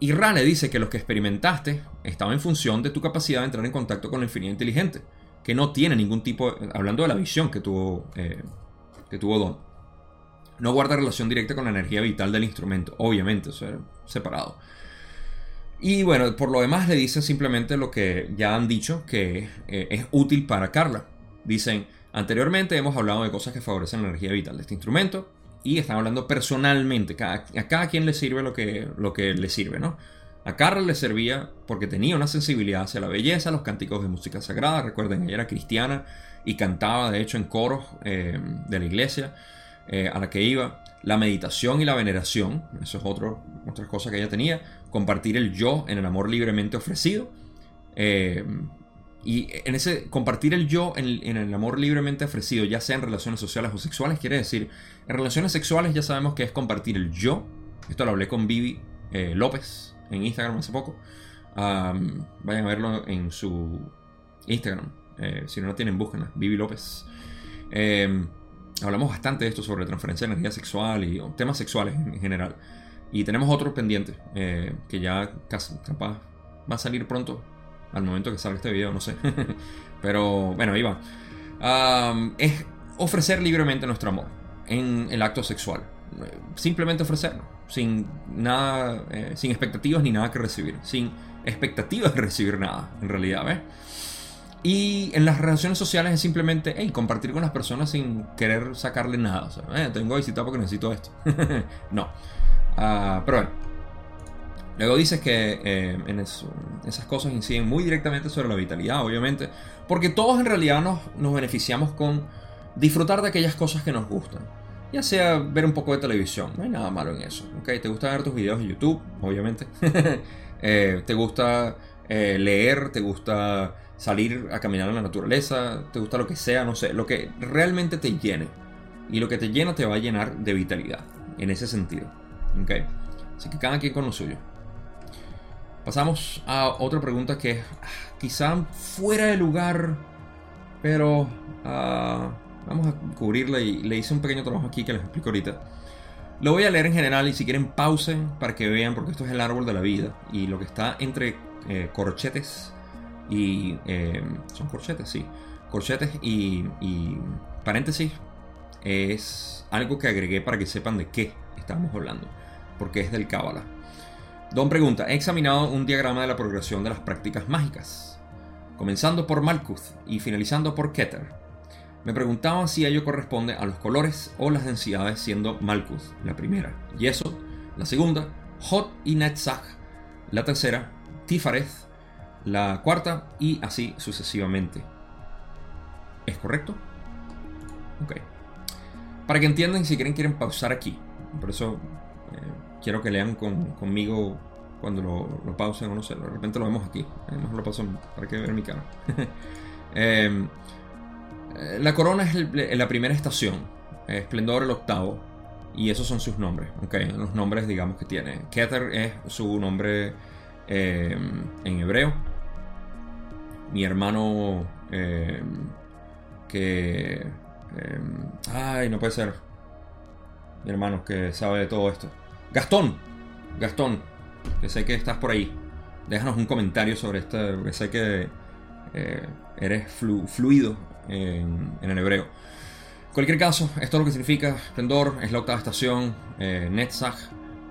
Y Ra le dice que lo que experimentaste estaba en función de tu capacidad de entrar en contacto con el infinito inteligente, que no tiene ningún tipo, hablando de la visión que tuvo, eh, que tuvo Don. No guarda relación directa con la energía vital del instrumento, obviamente, eso separado. Y bueno, por lo demás le dicen simplemente lo que ya han dicho, que eh, es útil para Carla. Dicen, anteriormente hemos hablado de cosas que favorecen la energía vital de este instrumento y están hablando personalmente, a cada quien le sirve lo que, lo que le sirve, ¿no? A Carla le servía porque tenía una sensibilidad hacia la belleza, los cánticos de música sagrada, recuerden, ella era cristiana y cantaba de hecho en coros eh, de la iglesia eh, a la que iba la meditación y la veneración, eso es otro, otra cosa que ella tenía, compartir el yo en el amor libremente ofrecido. Eh, y en ese compartir el yo en el, amor libremente ofrecido, ya sea en relaciones sociales o sexuales, quiere decir, en relaciones sexuales ya sabemos que es compartir el yo. Esto lo hablé con Vivi eh, López en Instagram hace poco. vayan a verlo en su Instagram. Eh, si no lo tienen, búsquenla. Vivi López hablamos bastante de esto sobre transferencia de energía sexual y temas sexuales en general. Y tenemos otro pendiente eh, que ya casi, capaz va a salir pronto, al momento que salga este video, no sé. Pero bueno, ahí va. es ofrecer libremente nuestro amor en el acto sexual. Simplemente ofrecerlo, sin nada, eh, sin expectativas ni nada que recibir, sin expectativas de recibir nada, en realidad, ¿ves? Y en las relaciones sociales es simplemente hey, compartir con las personas sin querer sacarle nada. O sea, eh, tengo visita porque necesito esto. no. Uh, pero bueno. Luego dices que eh, en esas cosas inciden muy directamente sobre la vitalidad, obviamente. Porque todos en realidad nos, nos beneficiamos con disfrutar de aquellas cosas que nos gustan. Ya sea ver un poco de televisión, no hay nada malo en eso. ¿okay? ¿Te gusta ver tus videos de YouTube? Obviamente. eh, ¿Te gusta eh, leer? ¿Te gusta salir a caminar en la naturaleza, te gusta lo que sea, no sé, lo que realmente te llene. Y lo que te llena te va a llenar de vitalidad, en ese sentido. ¿Ok? Así que cada quien con lo suyo. Pasamos a otra pregunta que ah, quizá fuera de lugar, pero ah, vamos a cubrirla y le hice un pequeño trabajo aquí que les explico ahorita. Lo voy a leer en general y si quieren pausen para que vean porque esto es el árbol de la vida y lo que está entre eh, corchetes y eh, son corchetes, sí. Corchetes y, paréntesis es algo que agregué para que sepan de qué estamos hablando, porque es del Cábala. Don pregunta, he examinado un diagrama de la progresión de las prácticas mágicas, comenzando por Malkuth y finalizando por Keter. Me preguntaba si ello corresponde a los colores o las densidades, siendo Malkuth la primera, Yesod la segunda, Hot y Netzach la tercera, Tifareth, la cuarta y así sucesivamente. ¿Es correcto? Ok. Para que entiendan, si quieren, quieren pausar aquí. Por eso eh, quiero que lean conmigo cuando lo, pausen o no sé, de repente lo vemos aquí. Mejor lo paso para que vean mi cara. Em, eh, la corona es la primera estación. Esplendor el octavo. Y esos son sus nombres. Okay, los nombres, digamos, que tiene. Keter es su nombre em, en hebreo. Mi hermano em, que... ay, no puede ser. Mi hermano que sabe de todo esto. Gastón. Gastón que sé que estás por ahí. Déjanos un comentario sobre esto, que sé que eh, eres fluido en, el hebreo. En cualquier caso, esto es lo que significa esplendor, es la octava estación, eh, Netzach,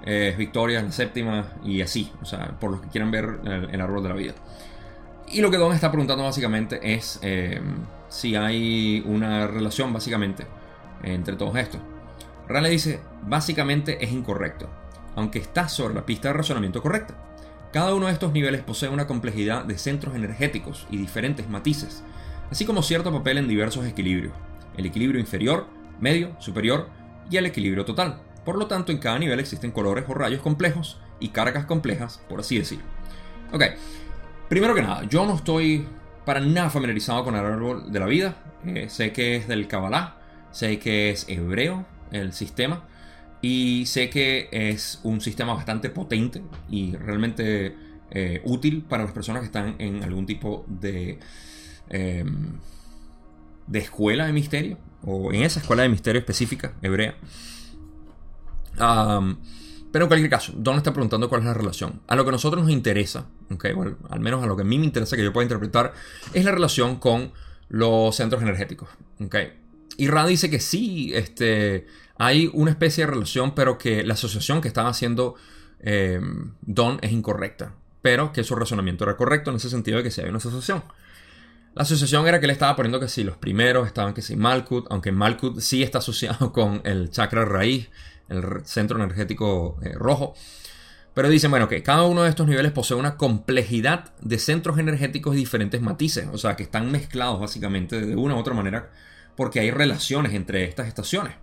es victoria, la séptima y así, o sea, por los que quieran ver el, árbol de la vida. Y lo que Don está preguntando básicamente es eh, si hay una relación básicamente entre todos estos. Rale dice, básicamente es incorrecto aunque está sobre la pista de razonamiento correcta. Cada uno de estos niveles posee una complejidad de centros energéticos y diferentes matices, así como cierto papel en diversos equilibrios, el equilibrio inferior, medio, superior y el equilibrio total. Por lo tanto, en cada nivel existen colores o rayos complejos y cargas complejas, por así decir. Ok, primero que nada, yo no estoy para nada familiarizado con el árbol de la vida. Eh, sé que es del Kabbalah, sé que es hebreo el sistema, y sé que es un sistema bastante potente y realmente eh, útil para las personas que están en algún tipo de, em, de escuela de misterio o en esa escuela de misterio específica, hebrea. pero en cualquier caso, Don está preguntando cuál es la relación. A lo que a nosotros nos interesa, okay, al menos a lo que a mí me interesa que yo pueda interpretar, es la relación con los centros energéticos. Okay. Y Ra dice que sí, este, hay una especie de relación, pero que la asociación que estaba haciendo eh, Don es incorrecta. Pero que su razonamiento era correcto en ese sentido de que sí hay una asociación. La asociación era que le estaba poniendo que si los primeros estaban que si Malkut, aunque Malkut sí está asociado con el chakra raíz, el centro energético eh, rojo. Pero dicen, bueno, que cada uno de estos niveles posee una complejidad de centros energéticos y diferentes matices, o sea, que están mezclados básicamente de una u otra manera porque hay relaciones entre estas estaciones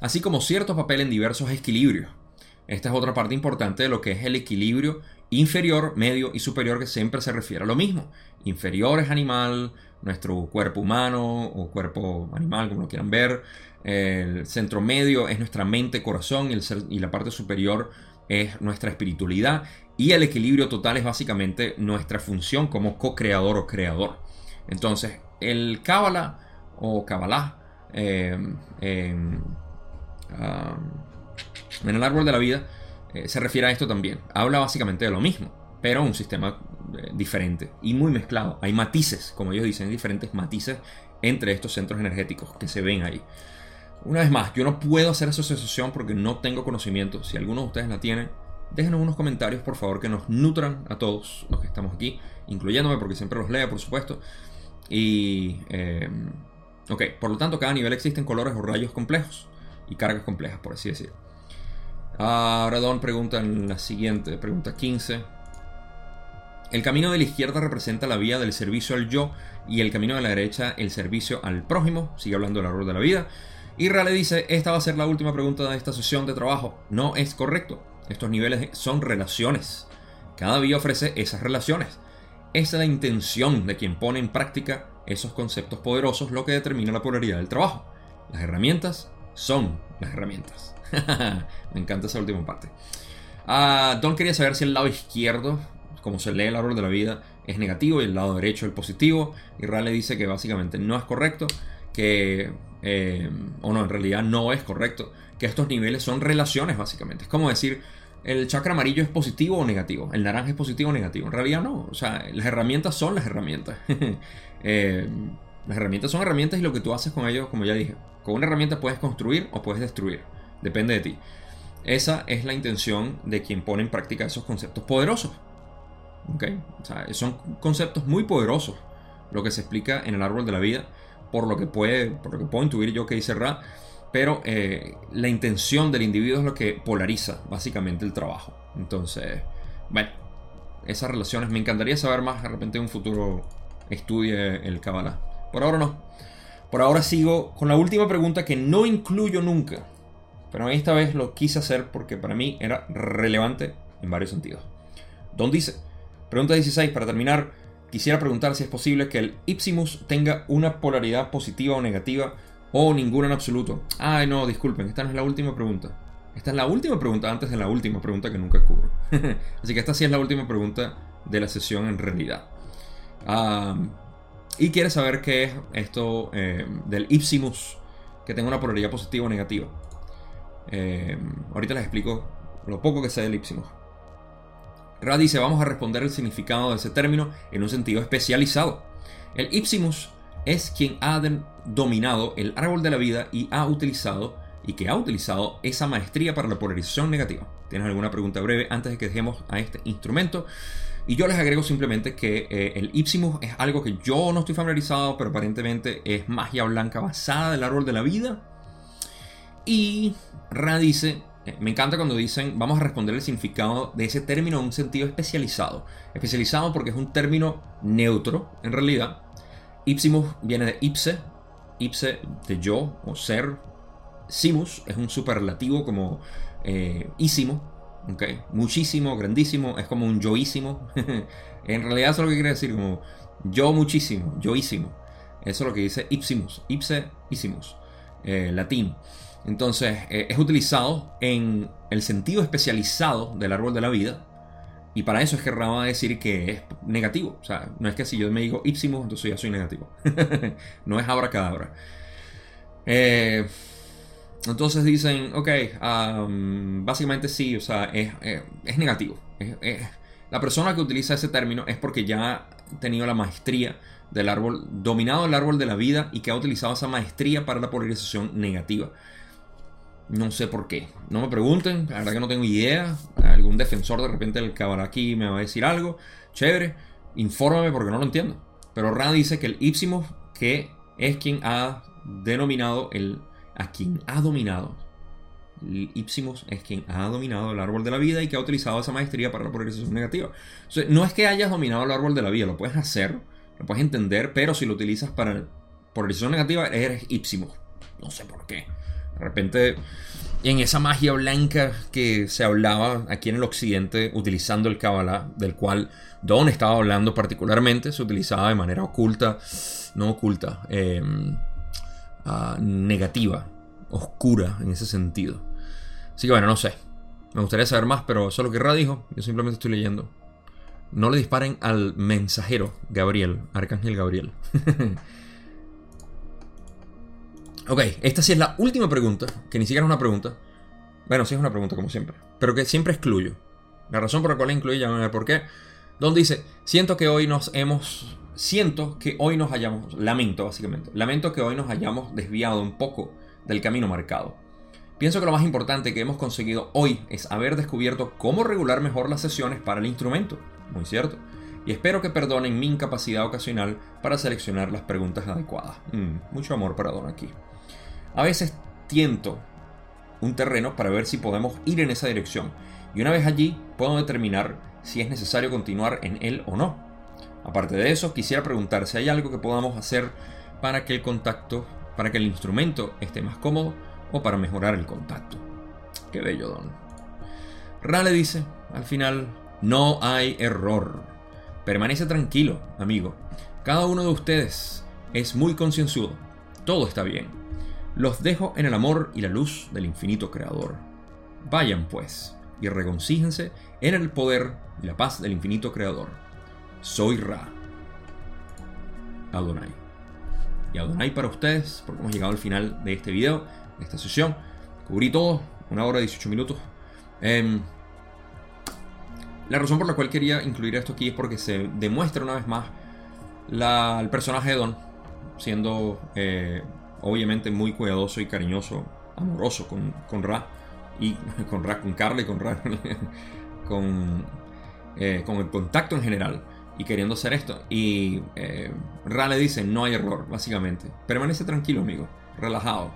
así como cierto papel en diversos equilibrios. Esta es otra parte importante de lo que es el equilibrio inferior, medio y superior que siempre se refiere a lo mismo. Inferior es animal, nuestro cuerpo humano o cuerpo animal, como lo quieran ver. El centro medio es nuestra mente, corazón y, y la parte superior es nuestra espiritualidad. Y el equilibrio total es básicamente nuestra función como co-creador o creador. Entonces, el Kabbalah o Kabbalah eh, en el árbol de la vida eh, se refiere a esto también. Habla básicamente de lo mismo, pero un sistema eh, diferente y muy mezclado. Hay matices, como ellos dicen, diferentes matices entre estos centros energéticos que se ven ahí. Una vez más, yo no puedo hacer esa asociación porque no tengo conocimiento. Si alguno de ustedes la tiene, déjenos unos comentarios, por favor, que nos nutran a todos los que estamos aquí, incluyéndome porque siempre los leo, por supuesto. Y... Eh, ok, por lo tanto, cada nivel existen colores o rayos complejos y cargas complejas, por así decir. Ahora Don pregunta en la siguiente, pregunta 15. El camino de la izquierda representa la vía del servicio al yo y el camino de la derecha el servicio al prójimo. Sigue hablando del árbol de la vida. Y Rale dice, esta va a ser la última pregunta de esta sesión de trabajo. No es correcto. Estos niveles son relaciones. Cada vía ofrece esas relaciones. Esa es la intención de quien pone en práctica esos conceptos poderosos lo que determina la polaridad del trabajo. Las herramientas son las herramientas. Me encanta esa última parte. Ah, Don quería saber si el lado izquierdo, como se lee el árbol de la vida, es negativo y el lado derecho el positivo. Y Rale dice que básicamente no es correcto, que, eh, o no, en realidad no es correcto, que estos niveles son relaciones básicamente. Es como decir, el chakra amarillo es positivo o negativo, el naranja es positivo o negativo. En realidad no, o sea, las herramientas son las herramientas. eh, las herramientas son herramientas y lo que tú haces con ellos, como ya dije, con una herramienta puedes construir o puedes destruir. Depende de ti. Esa es la intención de quien pone en práctica esos conceptos poderosos. Son conceptos muy poderosos lo que se explica en el árbol de la vida, por lo que, puede, por lo que puedo intuir yo que dice Ra, pero eh, la intención del individuo es lo que polariza básicamente el trabajo. Entonces, bueno, esas relaciones. Me encantaría saber más, de repente en un futuro estudie el Kabbalah. Por ahora no. Por ahora sigo con la última pregunta que no incluyo nunca. Pero esta vez lo quise hacer porque para mí era relevante en varios sentidos. Don dice, pregunta 16, para terminar, quisiera preguntar si es posible que el Ipsimus tenga una polaridad positiva o negativa o ninguna en absoluto. Ay, no, disculpen, esta no es la última pregunta. Esta es la última pregunta antes de la última pregunta que nunca cubro. Así que esta sí es la última pregunta de la sesión en realidad. Y quiere saber qué es esto eh, del Ipsimus, que tenga una polaridad positiva o negativa. Eh, ahorita les explico lo poco que sé del Ipsimus. Ra dice, vamos a responder el significado de ese término en un sentido especializado. El Ipsimus es quien ha dominado el árbol de la vida y ha utilizado y que ha utilizado esa maestría para la polarización negativa. ¿Tienes alguna pregunta breve antes de que dejemos a este instrumento? Y yo les agrego simplemente que eh, el Ipsimus es algo que yo no estoy familiarizado, pero aparentemente es magia blanca basada del árbol de la vida. Y Ra dice, eh, me encanta cuando dicen, vamos a responder el significado de ese término en un sentido especializado. Especializado porque es un término neutro, en realidad. Ipsimus viene de ipse, ipse de yo o ser, Simus es un superlativo como eh, muchísimo, grandísimo, es como un yoísimo. en realidad eso es lo que quiere decir, como yo muchísimo, yoísimo. Eso es lo que dice ipsimus, ipse isimus, eh, latín. Entonces eh, es utilizado en el sentido especializado del árbol de la vida. Y para eso es que Rama va a decir que es negativo. O sea, no es que si yo me digo ipsimus, entonces ya soy negativo. no es abracadabra. Eh, entonces dicen, ok, básicamente sí, o sea, es, negativo. la persona que utiliza ese término es porque ya ha tenido la maestría del árbol, dominado el árbol de la vida y que ha utilizado esa maestría para la polarización negativa. No sé por qué. No me pregunten, la verdad que no tengo idea. Algún defensor de repente del caballo aquí me va a decir algo. Chévere, infórmame porque no lo entiendo. Pero Rand dice que el Ipsimus, que es quien ha denominado el a quien ha dominado. Ipsimus es quien ha dominado el árbol de la vida y que ha utilizado esa maestría para la polarización negativa. no es que hayas dominado el árbol de la vida, lo puedes hacer, lo puedes entender, pero si lo utilizas para polarización negativa, eres Ipsimus. No sé por qué. De repente, en esa magia blanca que se hablaba aquí en el occidente, utilizando el Kabbalah, del cual Don estaba hablando particularmente, se utilizaba de manera oculta, no oculta, eh, negativa, oscura en ese sentido. Así que bueno, no sé. Me gustaría saber más, pero eso es lo que Ra dijo. Yo simplemente estoy leyendo. No le disparen al mensajero Gabriel, Arcángel Gabriel. ok, esta sí es la última pregunta, que ni siquiera es una pregunta. Bueno, sí es una pregunta como siempre, pero que siempre excluyo. La razón por la cual la incluyo, ya van a ver por qué. Don dice, siento que hoy nos hemos siento que hoy nos hayamos, lamento básicamente, lamento que hoy nos hayamos desviado un poco del camino marcado. Pienso que lo más importante que hemos conseguido hoy es haber descubierto cómo regular mejor las sesiones para el instrumento, muy cierto, y espero que perdonen mi incapacidad ocasional para seleccionar las preguntas adecuadas. Mm, mucho amor para Don aquí. A veces tiento un terreno para ver si podemos ir en esa dirección, y una vez allí puedo determinar si es necesario continuar en él o no. Aparte de eso, quisiera preguntar si hay algo que podamos hacer para que el contacto, para que el instrumento esté más cómodo o para mejorar el contacto. Qué bello, Don. Rale dice, al final, no hay error. Permanece tranquilo, amigo. Cada uno de ustedes es muy concienzudo. Todo está bien. Los dejo en el amor y la luz del infinito creador. Vayan pues y reconcíjense en el poder y la paz del infinito creador soy Ra. Adonai. Y Adonai para ustedes, porque hemos llegado al final de este video, de esta sesión. Cubrí todo, una hora y 18 minutos. Em, la razón por la cual quería incluir esto aquí es porque se demuestra una vez más el personaje de Don, siendo eh, obviamente muy cuidadoso y cariñoso, amoroso con, con Ra, y con Ra, con Carla y con Ra, con, eh, con el contacto en general y queriendo hacer esto. Y eh, Ra le dice, no hay error, básicamente. Permanece tranquilo, amigo, relajado.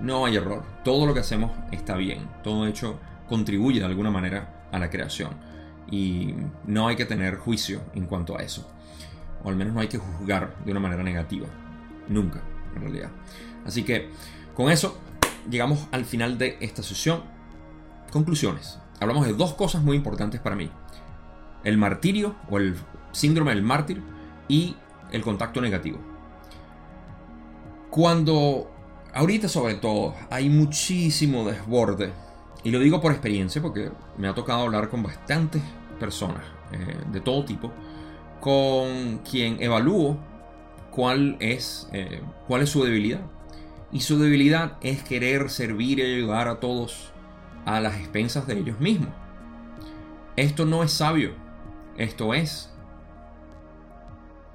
No hay error. Todo lo que hacemos está bien. Todo hecho contribuye de alguna manera a la creación. Y no hay que tener juicio en cuanto a eso. O al menos no hay que juzgar de una manera negativa. Nunca, en realidad. Así que con eso llegamos al final de esta sesión. Conclusiones. Hablamos de dos cosas muy importantes para mí. El martirio o el síndrome del mártir y el contacto negativo. Cuando ahorita sobre todo hay muchísimo desborde, y lo digo por experiencia porque me ha tocado hablar con bastantes personas eh, de todo tipo, con quien evalúo cuál es, eh, cuál es su debilidad. Y su debilidad es querer servir y ayudar a todos a las expensas de ellos mismos. Esto no es sabio. Esto es.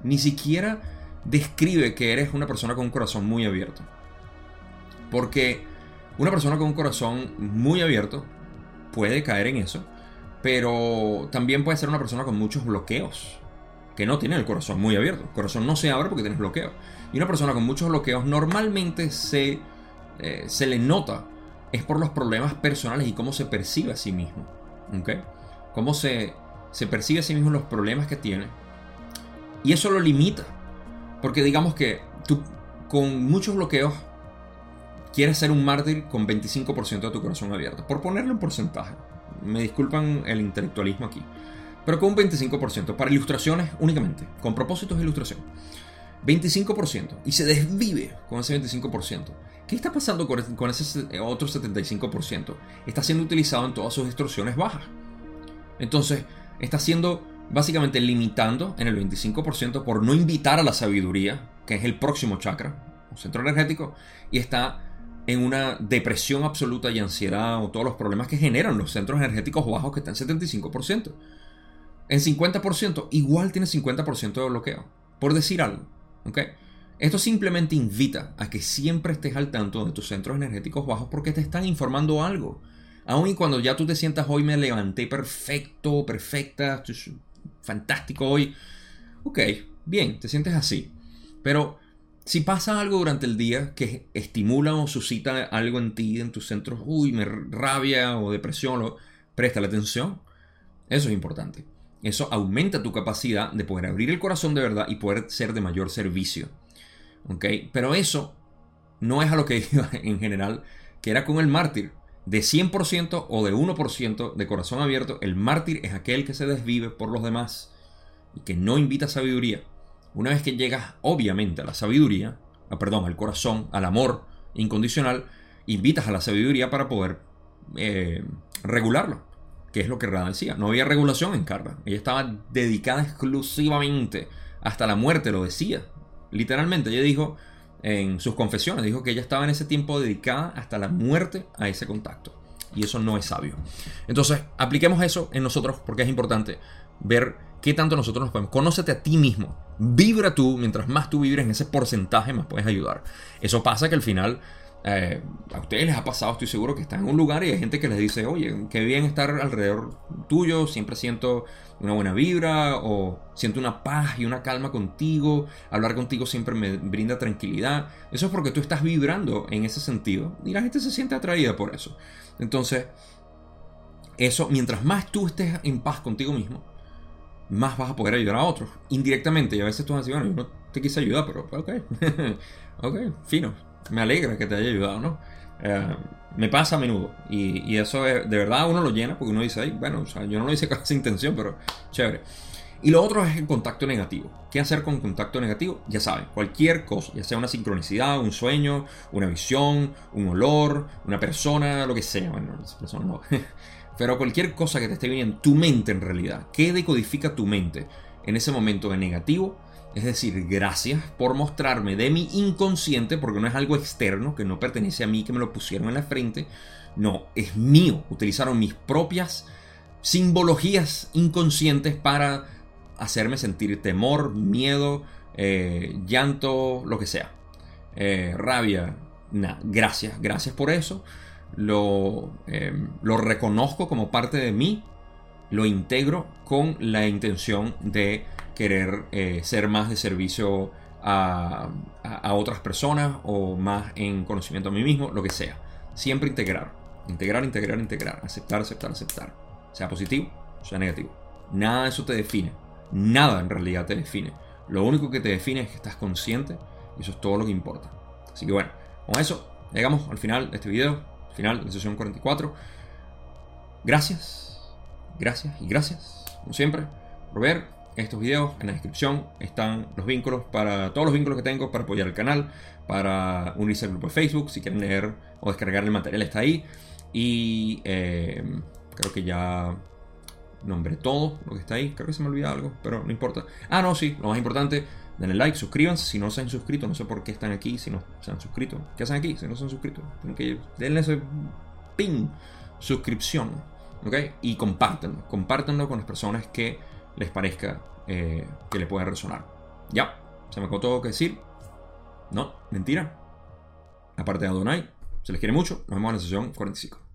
Ni siquiera describe que eres una persona con un corazón muy abierto. Porque una persona con un corazón muy abierto puede caer en eso, pero también puede ser una persona con muchos bloqueos, que no tiene el corazón muy abierto. El corazón no se abre porque tienes bloqueos. Y una persona con muchos bloqueos normalmente se, eh, se le nota es por los problemas personales y cómo se percibe a sí mismo. ¿Ok? Cómo se, se percibe a sí mismo los problemas que tiene. Y eso lo limita. Porque digamos que tú con muchos bloqueos quieres ser un mártir con 25% de tu corazón abierto. Por ponerle un porcentaje. Me disculpan el intelectualismo aquí. Pero con un 25%. Para ilustraciones únicamente. Con propósitos de ilustración. 25%. Y se desvive con ese 25%. ¿Qué está pasando con ese otro 75%? Está siendo utilizado en todas sus distorsiones bajas. Entonces, está siendo básicamente limitando en el 25% por no invitar a la sabiduría, que es el próximo chakra, un centro energético, y está en una depresión absoluta y ansiedad o todos los problemas que generan los centros energéticos bajos que están en 75%. En 50% igual tiene 50% de bloqueo, por decir algo. Esto simplemente invita a que siempre estés al tanto de tus centros energéticos bajos porque te están informando algo. Aun y cuando ya tú te sientas hoy me levanté perfecto, perfecta, fantástico hoy. Ok, bien, te sientes así. Pero si pasa algo durante el día que estimula o suscita algo en ti, en tus centros, uy, me rabia o depresión, o, presta la atención. Eso es importante. Eso aumenta tu capacidad de poder abrir el corazón de verdad y poder ser de mayor servicio. ¿Ok? Pero eso no es a lo que iba en general, que era con el mártir. De 100% o de 1% de corazón abierto, el mártir es aquel que se desvive por los demás y que no invita sabiduría. Una vez que llegas obviamente a la sabiduría, ah, perdón, al corazón, al amor incondicional, invitas a la sabiduría para poder eh, regularlo, que es lo que Radha decía. No había regulación en Karma. Ella estaba dedicada exclusivamente hasta la muerte, lo decía. Literalmente, ella dijo, en sus confesiones. Dijo que ella estaba en ese tiempo dedicada hasta la muerte a ese contacto. Y eso no es sabio. Entonces, apliquemos eso en nosotros porque es importante ver qué tanto nosotros nos podemos. Conócete a ti mismo. Vibra tú. Mientras más tú vibres en ese porcentaje, más puedes ayudar. Eso pasa que al final eh, a ustedes les ha pasado, estoy seguro, que están en un lugar y hay gente que les dice, oye, qué bien estar alrededor tuyo, siempre siento una buena vibra o siento una paz y una calma contigo, hablar contigo siempre me brinda tranquilidad. Eso es porque tú estás vibrando en ese sentido y la gente se siente atraída por eso. Entonces, eso, mientras más tú estés en paz contigo mismo, más vas a poder ayudar a otros. Indirectamente, y a veces tú vas a decir, bueno, yo no te quise ayudar, pero ok, ok, fino me alegra que te haya ayudado, ¿no? Eh, me pasa a menudo y, eso es, de verdad uno lo llena porque uno dice, Ay, bueno, o sea, yo no lo hice con esa intención, pero chévere. Y lo otro es el contacto negativo. ¿Qué hacer con contacto negativo? Ya saben, cualquier cosa, ya sea una sincronicidad, un sueño, una visión, un olor, una persona, lo que sea. Bueno, persona no. Pero cualquier cosa que te esté viniendo, tu mente en realidad, ¿qué decodifica tu mente en ese momento de negativo? Es decir, gracias por mostrarme de mi inconsciente, porque no es algo externo, que no pertenece a mí, que me lo pusieron en la frente. No, es mío. Utilizaron mis propias simbologías inconscientes para hacerme sentir temor, miedo, eh, llanto, lo que sea. Eh, rabia. Nada, gracias, gracias por eso. Eh, lo reconozco como parte de mí, lo integro con la intención de querer eh, ser más de servicio a, otras personas o más en conocimiento a mí mismo, lo que sea. Siempre integrar, integrar, integrar, integrar, aceptar, aceptar, aceptar. Sea positivo, sea negativo. Nada de eso te define. Nada en realidad te define. Lo único que te define es que estás consciente y eso es todo lo que importa. Así que bueno, con eso llegamos al final de este video, final de la sesión 44. Gracias, gracias y gracias, como siempre, por ver estos videos. En la descripción están los vínculos para todos los vínculos que tengo para apoyar el canal, para unirse al grupo de Facebook, si quieren leer o descargar el material está ahí. Y eh, creo que ya nombré todo lo que está ahí. Creo que se me olvida algo, pero no importa. Ah, no, sí, lo más importante, denle like, suscríbanse si no se han suscrito. No sé por qué están aquí si no se han suscrito. ¿Qué hacen aquí si no se han suscrito? Tienen que denle ese ping, suscripción, ¿ok? Y compártanlo, compártanlo con las personas que les parezca eh, que le pueda resonar. Ya, se me todo que decir. No, mentira. Aparte de Adonai, se les quiere mucho. Nos vemos en la sesión 45.